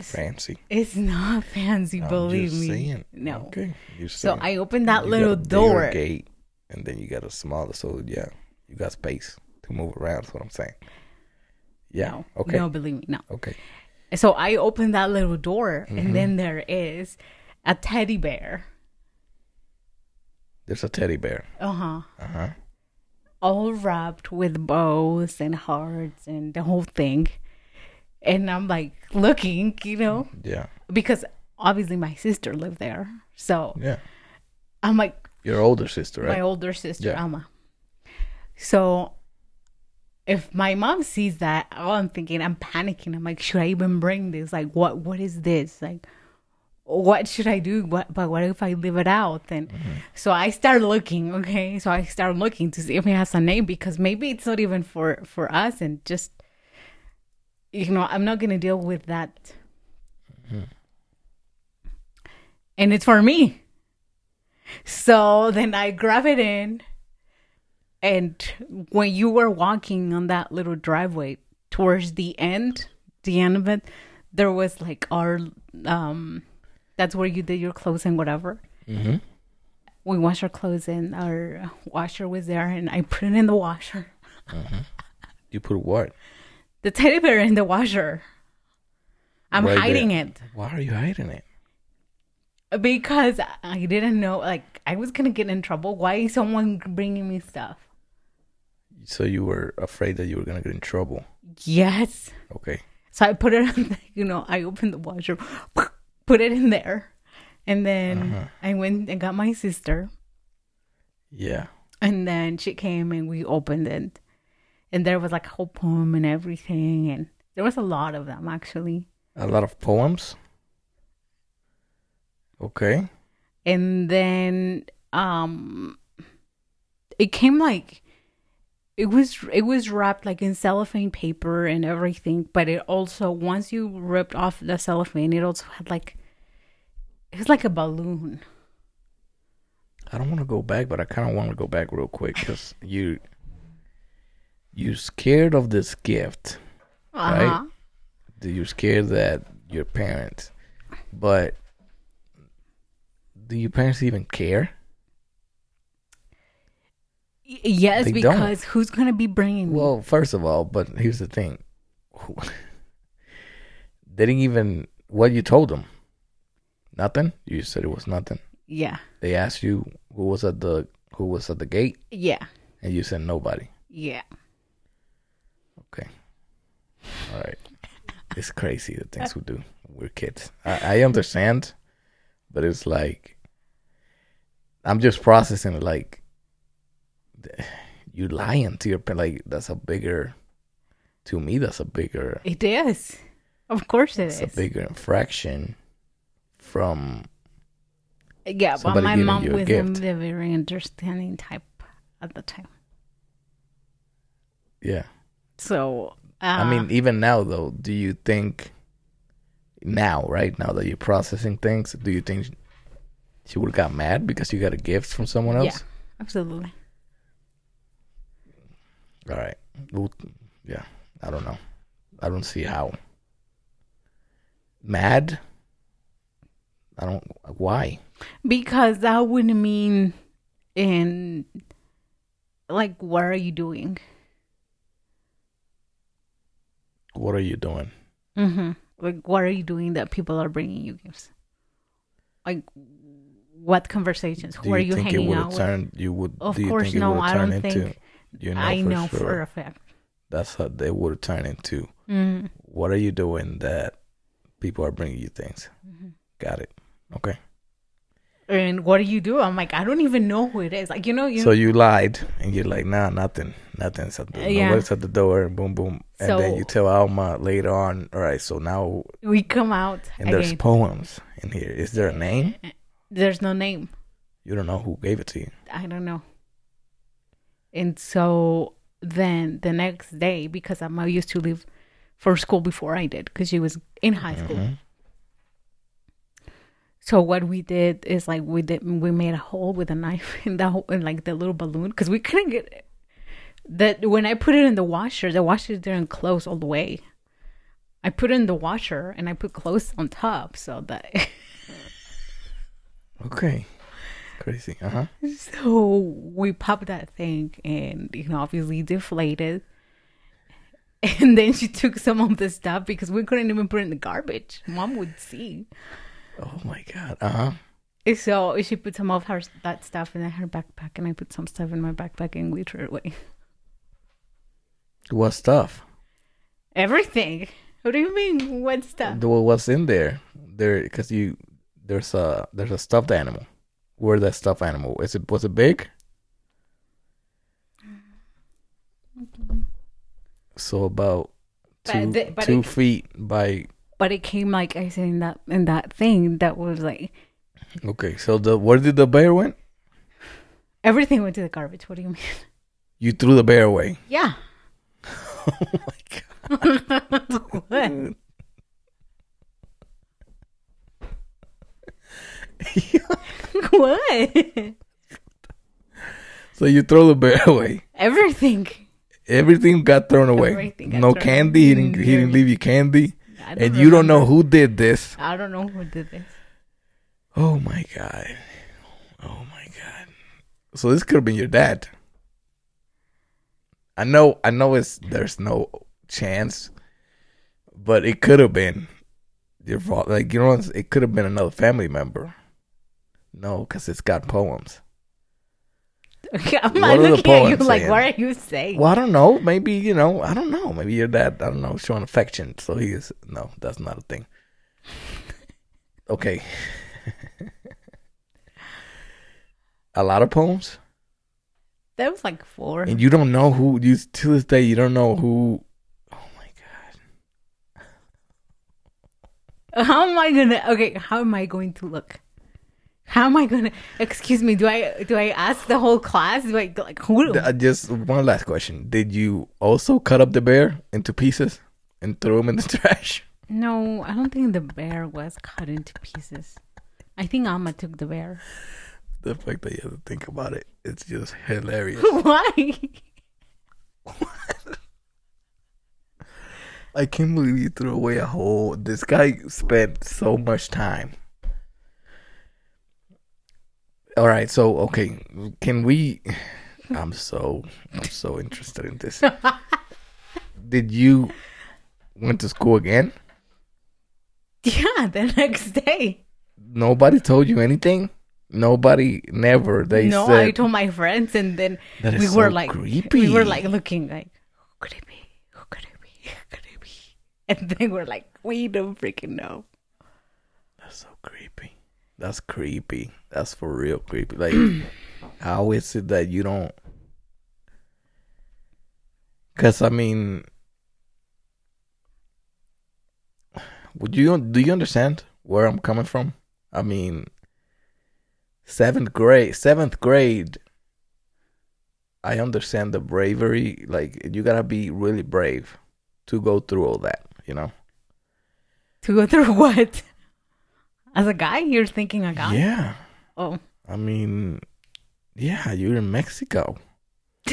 Fancy. It's not fancy, I'm believe me. saying. No. Okay. You're So saying. I opened that You little got a door. gate, and then you got a smaller. So yeah, you got space to move around. That's what I'm saying. Yeah. No, Okay. no, believe me, no. Okay. So I opened that little door, Mm-hmm. and then there is a teddy bear. There's a teddy bear. Uh huh. Uh huh. All wrapped with bows and hearts and the whole thing. And I'm like looking, you know, Yeah. because obviously my sister lived there. So Yeah. I'm like, Your older sister, right? my older sister Yeah. Alma. So if my mom sees that, oh, I'm thinking I'm panicking. I'm like, should I even bring this? Like, what? What is this? Like, what should I do? What? But what if I leave it out? And so I start looking. Okay, so I start looking to see if it has a name because maybe it's not even for for us and just you know I'm not gonna deal with that. And it's for me. So then I grab it in. And when you were walking on that little driveway towards the end, the end of it, there was like our, um, that's where you did your clothes and whatever. Mm-hmm. We wash our clothes and our washer was there and I put it in the washer. You put what? The teddy bear in the washer. I'm Right hiding there. it Why are you hiding it? because I didn't know, like, I was going to get in trouble. Why is someone bringing me stuff? So you were afraid that you were gonna get in trouble. Yes. Okay. So I put it on, the, you know, I opened the washer, put it in there. And then I went and got my sister. Yeah. And then she came and we opened it. And there was like a whole poem and everything. And There was a lot of them actually. A lot of poems. Okay. and then um it came like it was it was wrapped like in cellophane paper and everything but it also once you ripped off the cellophane it also had like it was like a balloon I don't want to go back, but I kind of want to go back real quick because you you scared of this gift. uh-huh. Do You're scared that your parents, but do your parents even care? Yes They don't. because who's gonna be bringing me Well, first of all, but here's the thing. they didn't even what you told them. Nothing. You said it was nothing. yeah They asked you who was at the who was at the gate, yeah and you said nobody. yeah Okay. All right. It's crazy the things we do. We're kids. I, I understand, but it's like I'm just processing it. Like you lying to your. Like that's a bigger. To me, that's a bigger. it is of course it It's is a bigger infraction from. yeah but my mom was gift. a very understanding type at the time Yeah, so uh, I mean, even now though, do you think now, right now that you're processing things, do you think she would have got mad because you got a gift from someone else? Yeah, absolutely. All right. Well, yeah. I don't know. I don't see how. Mad? I don't. Why? Because that would mean, in like, what are you doing? What are you doing? Mm-hmm. Like, what are you doing that people are bringing you gifts? Like, what conversations? Who are you it hanging out with? turned? You would. Of you course, no. I don't into? think. You know I for know sure. for a fact. That's how they would have turned into. Mm. What are you doing that people are bringing you things? Mm-hmm. Got it. Okay. And what do you do? I'm like, I don't even know who it is. Like, you know, you So you lied, and you're like, nah, nothing, nothing's at the, Uh, yeah. nobody's at the door, and boom, boom, and then you tell Alma later on, all right, so now, we come out and there's poems in here. Is there a name? There's no name. You don't know who gave it to you. I don't know. And so then the next day, because Alma used to leave for school before I did, because she was in high school. Mhm. So what we did is like we did we made a hole with a knife in the hole, in like the little balloon because we couldn't get it. that when I put it in the washer, the washer didn't close all the way. I put it in the washer and I put clothes on top so that Okay. Crazy. Uh huh. So we popped that thing and, you know, obviously deflated. And then she took some of the stuff because we couldn't even put it in the garbage. Mom would see. Oh my god. Uh huh. So she put some of her that stuff in her backpack and I put some stuff in my backpack and we threw it away. What stuff? Everything. What do you mean? What stuff? What's in there? There, because you there's a there's a stuffed animal. Where that stuffed animal? Is it was it big? So about two the- two it- feet by. But it came like I said in that in that thing that was like Okay, so the where did the bear went? everything went to the garbage. What do you mean? You threw the bear away. Yeah. Oh my god. what? what? So you throw the bear away. Everything. Everything got thrown away. Everything got no thrown candy. He didn't, he didn't leave you candy. And you don't know who did this. I don't know who did this. Oh my god. Oh my god. So this could have been your dad. I know I know it's there's no chance, but it could have been your fault. Like you know, it could have been another family member. No, because it's got poems. I'm What like are the looking at you like, saying? what are you saying? Well, I don't know. Maybe you know. I don't know. Maybe your dad. I don't know. Showing affection. So he is. No, that's not a thing. Okay. a lot of poems. That was like four. And you don't know who you to this day you don't know who oh my god. How am I gonna? Okay, how am I going to look? How am I gonna? Excuse me. Do I do I ask the whole class? Do I like who? Uh, Just one last question: Did you also cut up the bear into pieces and throw him in the trash? No, I don't think the bear was cut into pieces. I think Alma took the bear. The fact that you have to think about it, it's just hilarious. Why? I can't believe you threw away a whole. This guy spent so much time. All right, so okay, can we? I'm so I'm so interested in this. Did you went to school again? Yeah, the next day. Nobody told you anything. Nobody, never. They no, said I told my friends, and then That is we so were like, creepy. we were like looking like, who could it be? Who could it be? Who could it be? And then we're like, we don't freaking know. That's so creepy. That's creepy. That's for real creepy. Like, how is it that you don't? Because I mean, would you do you understand where I'm coming from? I mean, seventh grade, seventh grade. I understand the bravery. Like, you gotta be really brave to go through all that. You know. To go through what? As a guy, you're thinking a guy. Yeah. Oh, I mean, yeah, you're in Mexico.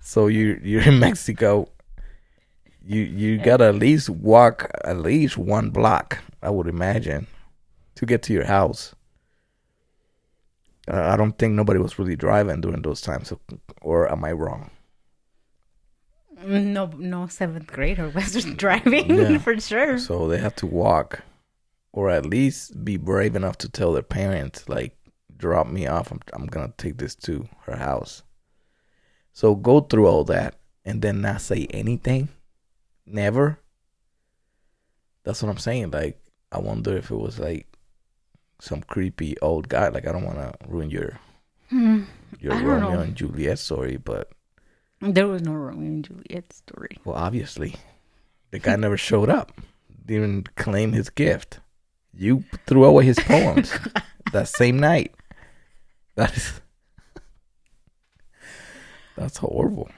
so you you're in Mexico. You you gotta at least walk at least one block, I would imagine, to get to your house. I don't think nobody was really driving during those times, or am I wrong? Mm, no, no seventh grader was just driving Yeah. for sure. So they have to walk, or at least be brave enough to tell their parents, like, drop me off. I'm I'm gonna take this to her house. So go through all that and then not say anything. Never. That's what I'm saying. Like, I wonder if it was like some creepy old guy. Like, I don't want to ruin your Hmm. your Romeo know. and Juliet story, but There was no Romeo and Juliet story. well, obviously, the guy never showed up. Didn't claim his gift. You threw away his poems that same night. That is that's horrible.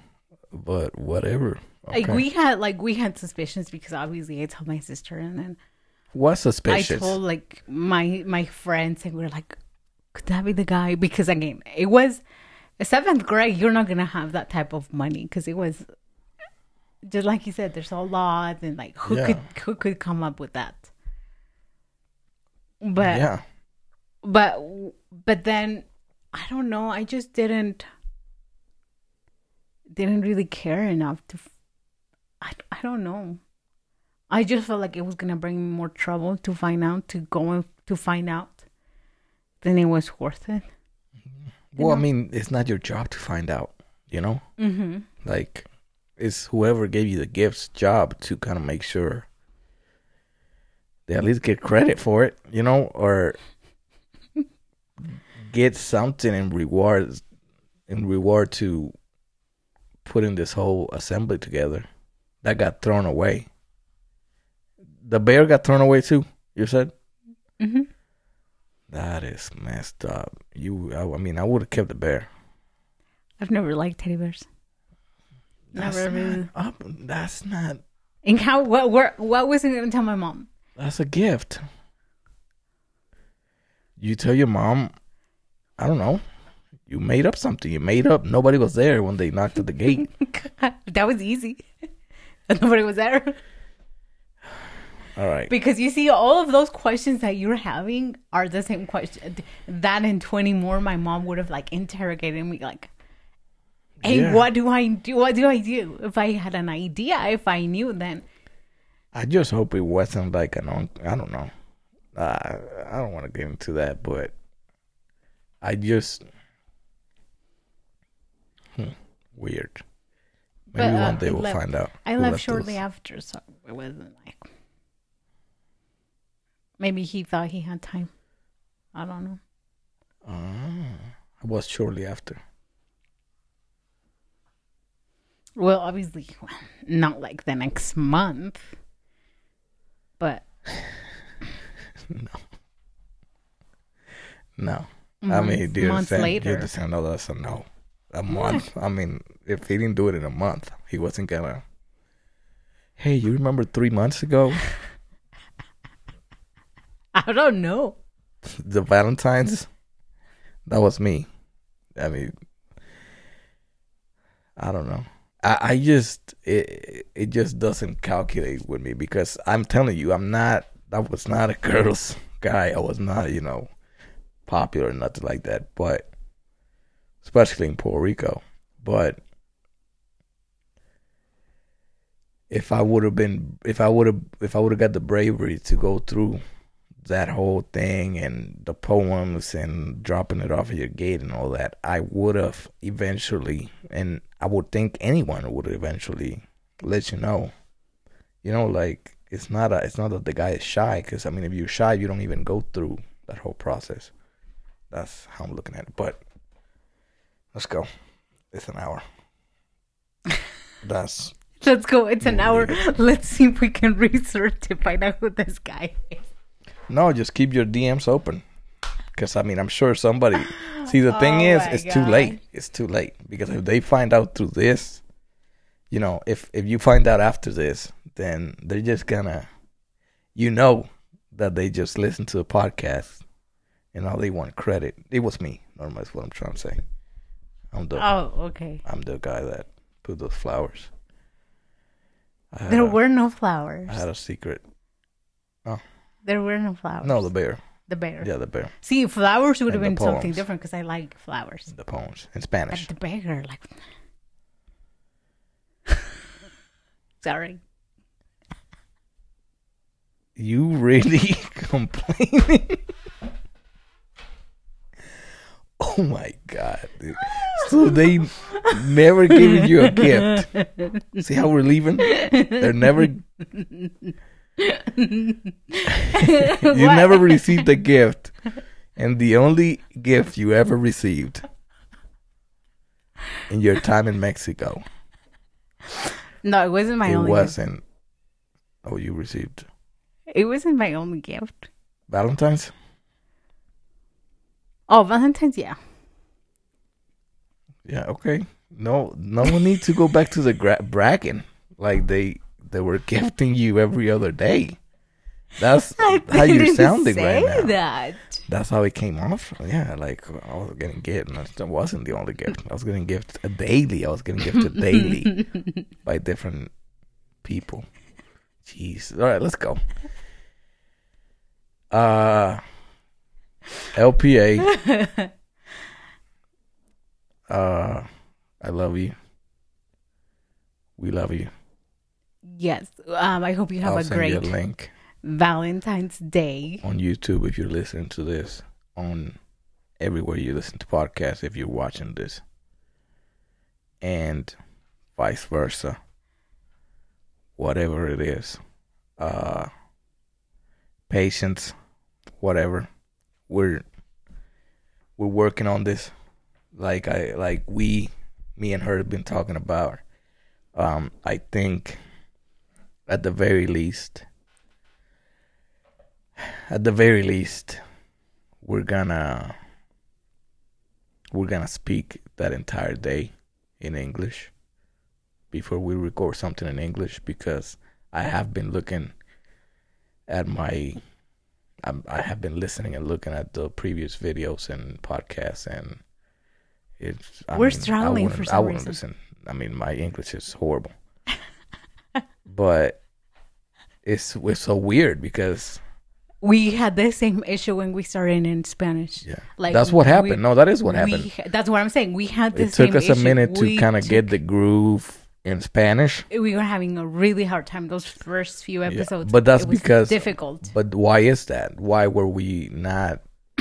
But whatever. Like we had like we had suspicions because obviously I told my sister and then What's suspicious? I told like my my friends and we are like, could that be the guy? Because again, it was seventh grade. You're not gonna have that type of money because it was just like you said. There's a lot and like who Yeah. could who could come up with that? But yeah. but but then I don't know. I just didn't didn't really care enough to. I I don't know. I just felt like it was gonna bring me more trouble to find out to go and to find out than it was worth it. Well, I mean, it's not your job to find out, you know? Mm-hmm. Like it's whoever gave you the gifts job to kind of make sure they at least get credit for it, you know, or get something in reward in reward to putting this whole assembly together that got thrown away. The bear got thrown away too. You said Mm-hmm. that is messed up. You, I, I mean, I would have kept the bear. I've never liked teddy bears. That's Never not up. That's not. And how? What? Where, what was I gonna tell my mom? That's a gift. You tell your mom, I don't know. You made up something. You made up. Nobody was there when they knocked at the gate. that was easy. Nobody was there. All right. Because you see, all of those questions that you're having are the same question. That and 20 more, my mom would have like interrogated me, like, hey, Yeah. what do I do? What do I do? If I had an idea, if I knew, then I just hope it wasn't like an. I don't know. Uh, I don't want to get into that, but I just hmm, weird. Maybe But, one day I we'll left- find out. I left left shortly those. after, so it wasn't like maybe he thought he had time. I don't know. Ah, it was shortly after. Well, obviously, not like the next month, but No. no. I mean, Months- you months understand? later. You understand? No, that's a no. A month. I mean, if he didn't do it in a month, he wasn't gonna. Hey, you remember three months ago I don't know. the Valentines? That was me. I mean, I don't know. I, I just it it just doesn't calculate with me because I'm telling you, I'm not. I was not a girl's guy. I was not, you know, popular or nothing like that. But especially in Puerto Rico. But if I would have been, if I would have, if I would have got the bravery to go through that whole thing and the poems and dropping it off at your gate and all that, I would have eventually, and I would think anyone would eventually let you know. You know, like it's not a, it's not that the guy is shy, because I mean, if you're shy, you don't even go through that whole process. That's how I'm looking at it. But let's go. It's an hour. That's Let's go. It's an hour. Let's see if we can research to find out who this guy is. No, just keep your DMs open. Because I mean, I'm sure somebody. See, the thing Oh is, my it's too late. It's too late because if they find out through this, you know, if if you find out after this, then they're just gonna, you know, that they just listen to a podcast, and all they want credit. It was me. Normally, is what I'm trying to say. I'm the Oh, okay. I'm the guy that put those flowers. There a, were no flowers. I had a secret. Oh. There were no flowers. No, the bear. the bear. Yeah, the bear. See, flowers would have been the something different because I like flowers. The poems in But Spanish. the bear, like, sorry. You really complaining? oh my god! dude. So they never giving you a gift. See how we're leaving? They're never. you never received a gift, and the only gift you ever received in your time in Mexico, No, it wasn't my it only. Gift. wasn't. Oh, you received It wasn't my only gift. Valentine's. Oh, Valentine's, yeah. Yeah, okay. No, no one needs to go back to the gra- bragging like they they were gifting you every other day. That's how you're sounding right now. That. That's how it came off. Yeah, like I was getting gifts. and That wasn't the only gift. I was getting gifts a daily. I was getting gifted daily by different people. Jeez. All right, let's go. Uh, LPA. Uh, I love you. We love you. Yes. Um, I hope you have I'll a great link Valentine's Day. on YouTube if you're listening to this. On everywhere you listen to podcasts if you're watching this, and vice versa. Whatever it is, uh, patience, whatever. We're we're working on this. Like I like we, me and her have been talking about. Um, I think at the very least, at the very least, we're gonna we're gonna speak that entire day in English before we record something in English because I have been looking at my I'm, I have been listening and looking at the previous videos and podcasts and it's I We're mean, struggling for some I wouldn't reason. listen. I mean my English is horrible. But it's it's so weird because We had the same issue when we started in Spanish. Yeah. Like that's what we- happened. no, that is what happened. ha- that's what I'm saying. We had the It took us a issue. minute to kind of get the groove in Spanish. We were having a really hard time those first few Yeah, episodes. But that's It was because difficult. But why is that? Why were we not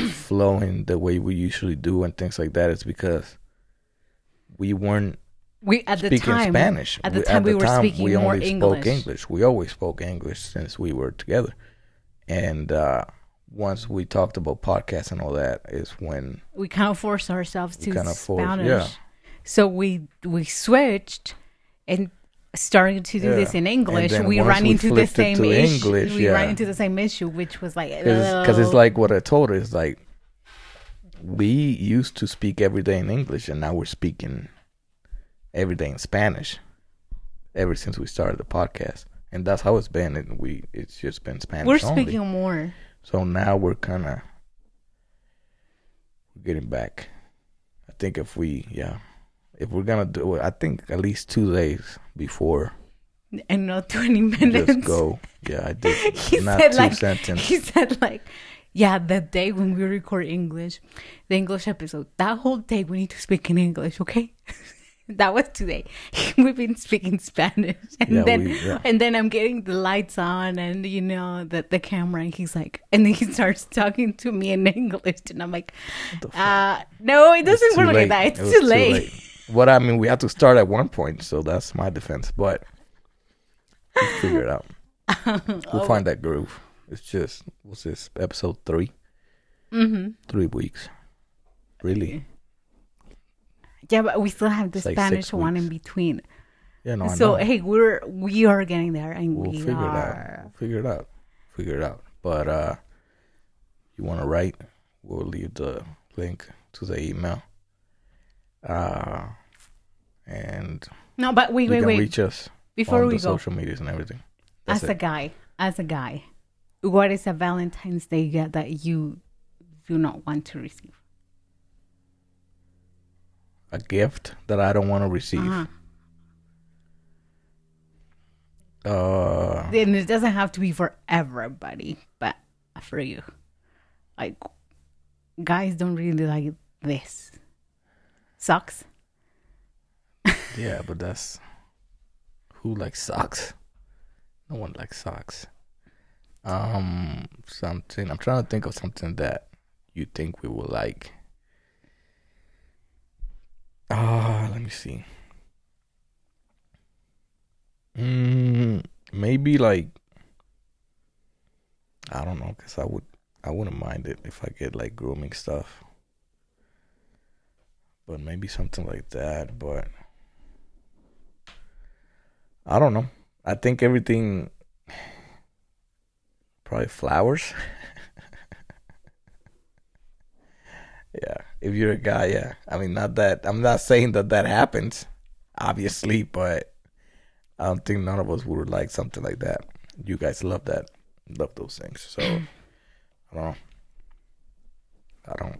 flowing the way we usually do and things like that? It's because we weren't We at the speaking time Spanish. At the We- time, we were speaking we more only English. spoke English. We always spoke English since we were together. And uh, once we talked about podcasts and all that, is when We kind of forced ourselves to kinda forced- Spanish. yeah. So we we switched, and starting to do Yeah. this in English, we run we into the same issue. English, we yeah. run into the same issue, which was like because it's oh. like what I told her is like we used to speak every day in English and now we're speaking every day in Spanish ever since we started the podcast. And that's how it's been and we it's just been Spanish we're only. speaking more. so now we're kind of getting back. I think if we yeah if we're gonna do it I think at least two days before. And not 20 minutes. just go. yeah I did. He not said two like sentences. he said like yeah the day when we record english the english episode that whole day we need to speak in english okay that was today we've been speaking spanish and Yeah, then we- yeah. and then i'm getting the lights on and you know that the camera and he's like and then he starts talking to me in english and i'm like uh no it doesn't work like late. that It it's was too late, What I mean, we had to start at one point, so that's my defense. But we'll figure it out. We'll Oh. find that groove. It's just what's this episode 3 hmm Three weeks, really? Yeah but we still have the like spanish one in between Yeah, no, so hey we're we are getting there and we'll we figure it out. We'll figure it out. Figure it out. But uh, you want to write? We'll leave the link to the email. Uh, and no but wait wait can wait reach us before on we the go social medias and everything. That's as a guy as a guy what is a valentine's day gift that you do not want to receive a gift that I don't want to receive. Uh-huh. Uh, and it doesn't have to be for everybody but for you like guys don't really like this socks yeah, but that's who likes socks. No one likes socks. Um, something. I'm trying to think of something that you think we will like. Ah, let me see. Mm, maybe like I don't know, cause I would I wouldn't mind it if I get like grooming stuff. But maybe something like that. But I don't know. I think everything probably flowers. yeah, if you're a guy, yeah. I mean, not that I'm not saying that that happens, obviously, but I don't think none of us would like something like that. You guys love that, love those things. So I don't know. I don't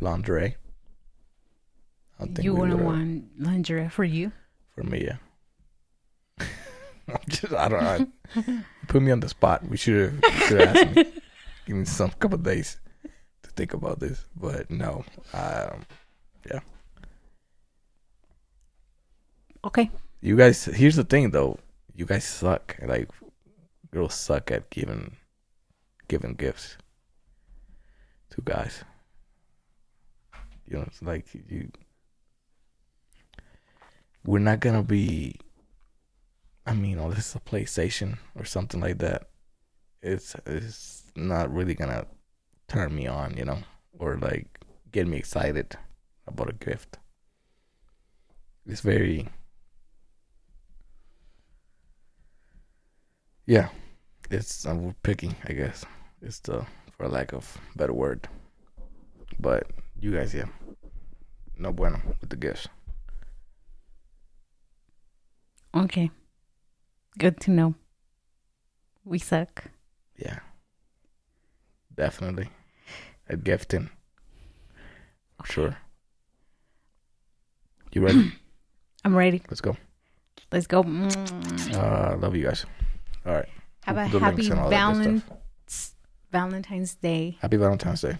lingerie. I don't think you wouldn't would, uh, want lingerie for you for me, yeah. I'm just, I don't know. Put me on the spot. We should have should have asked me. Give me some couple of days think about this. But no, um, yeah. okay you guys. Here's the thing, though. You guys suck. Like girls suck at giving giving gifts to guys. You know, it's like you. We're not gonna be. I mean, unless it's a PlayStation or something like that, it's it's not really gonna turn me on, you know, or like get me excited about a gift. It's very, yeah, it's I'm picking, I guess. It's the for lack of better word, but you guys, yeah, no bueno with the gifts. okay good to know we suck Yeah. Definitely. At gifting. Sure. You ready? i'm ready Let's go. let's go Uh love you guys. All right. have a The happy and all that good Valen- valentine's day Happy Valentine's Day.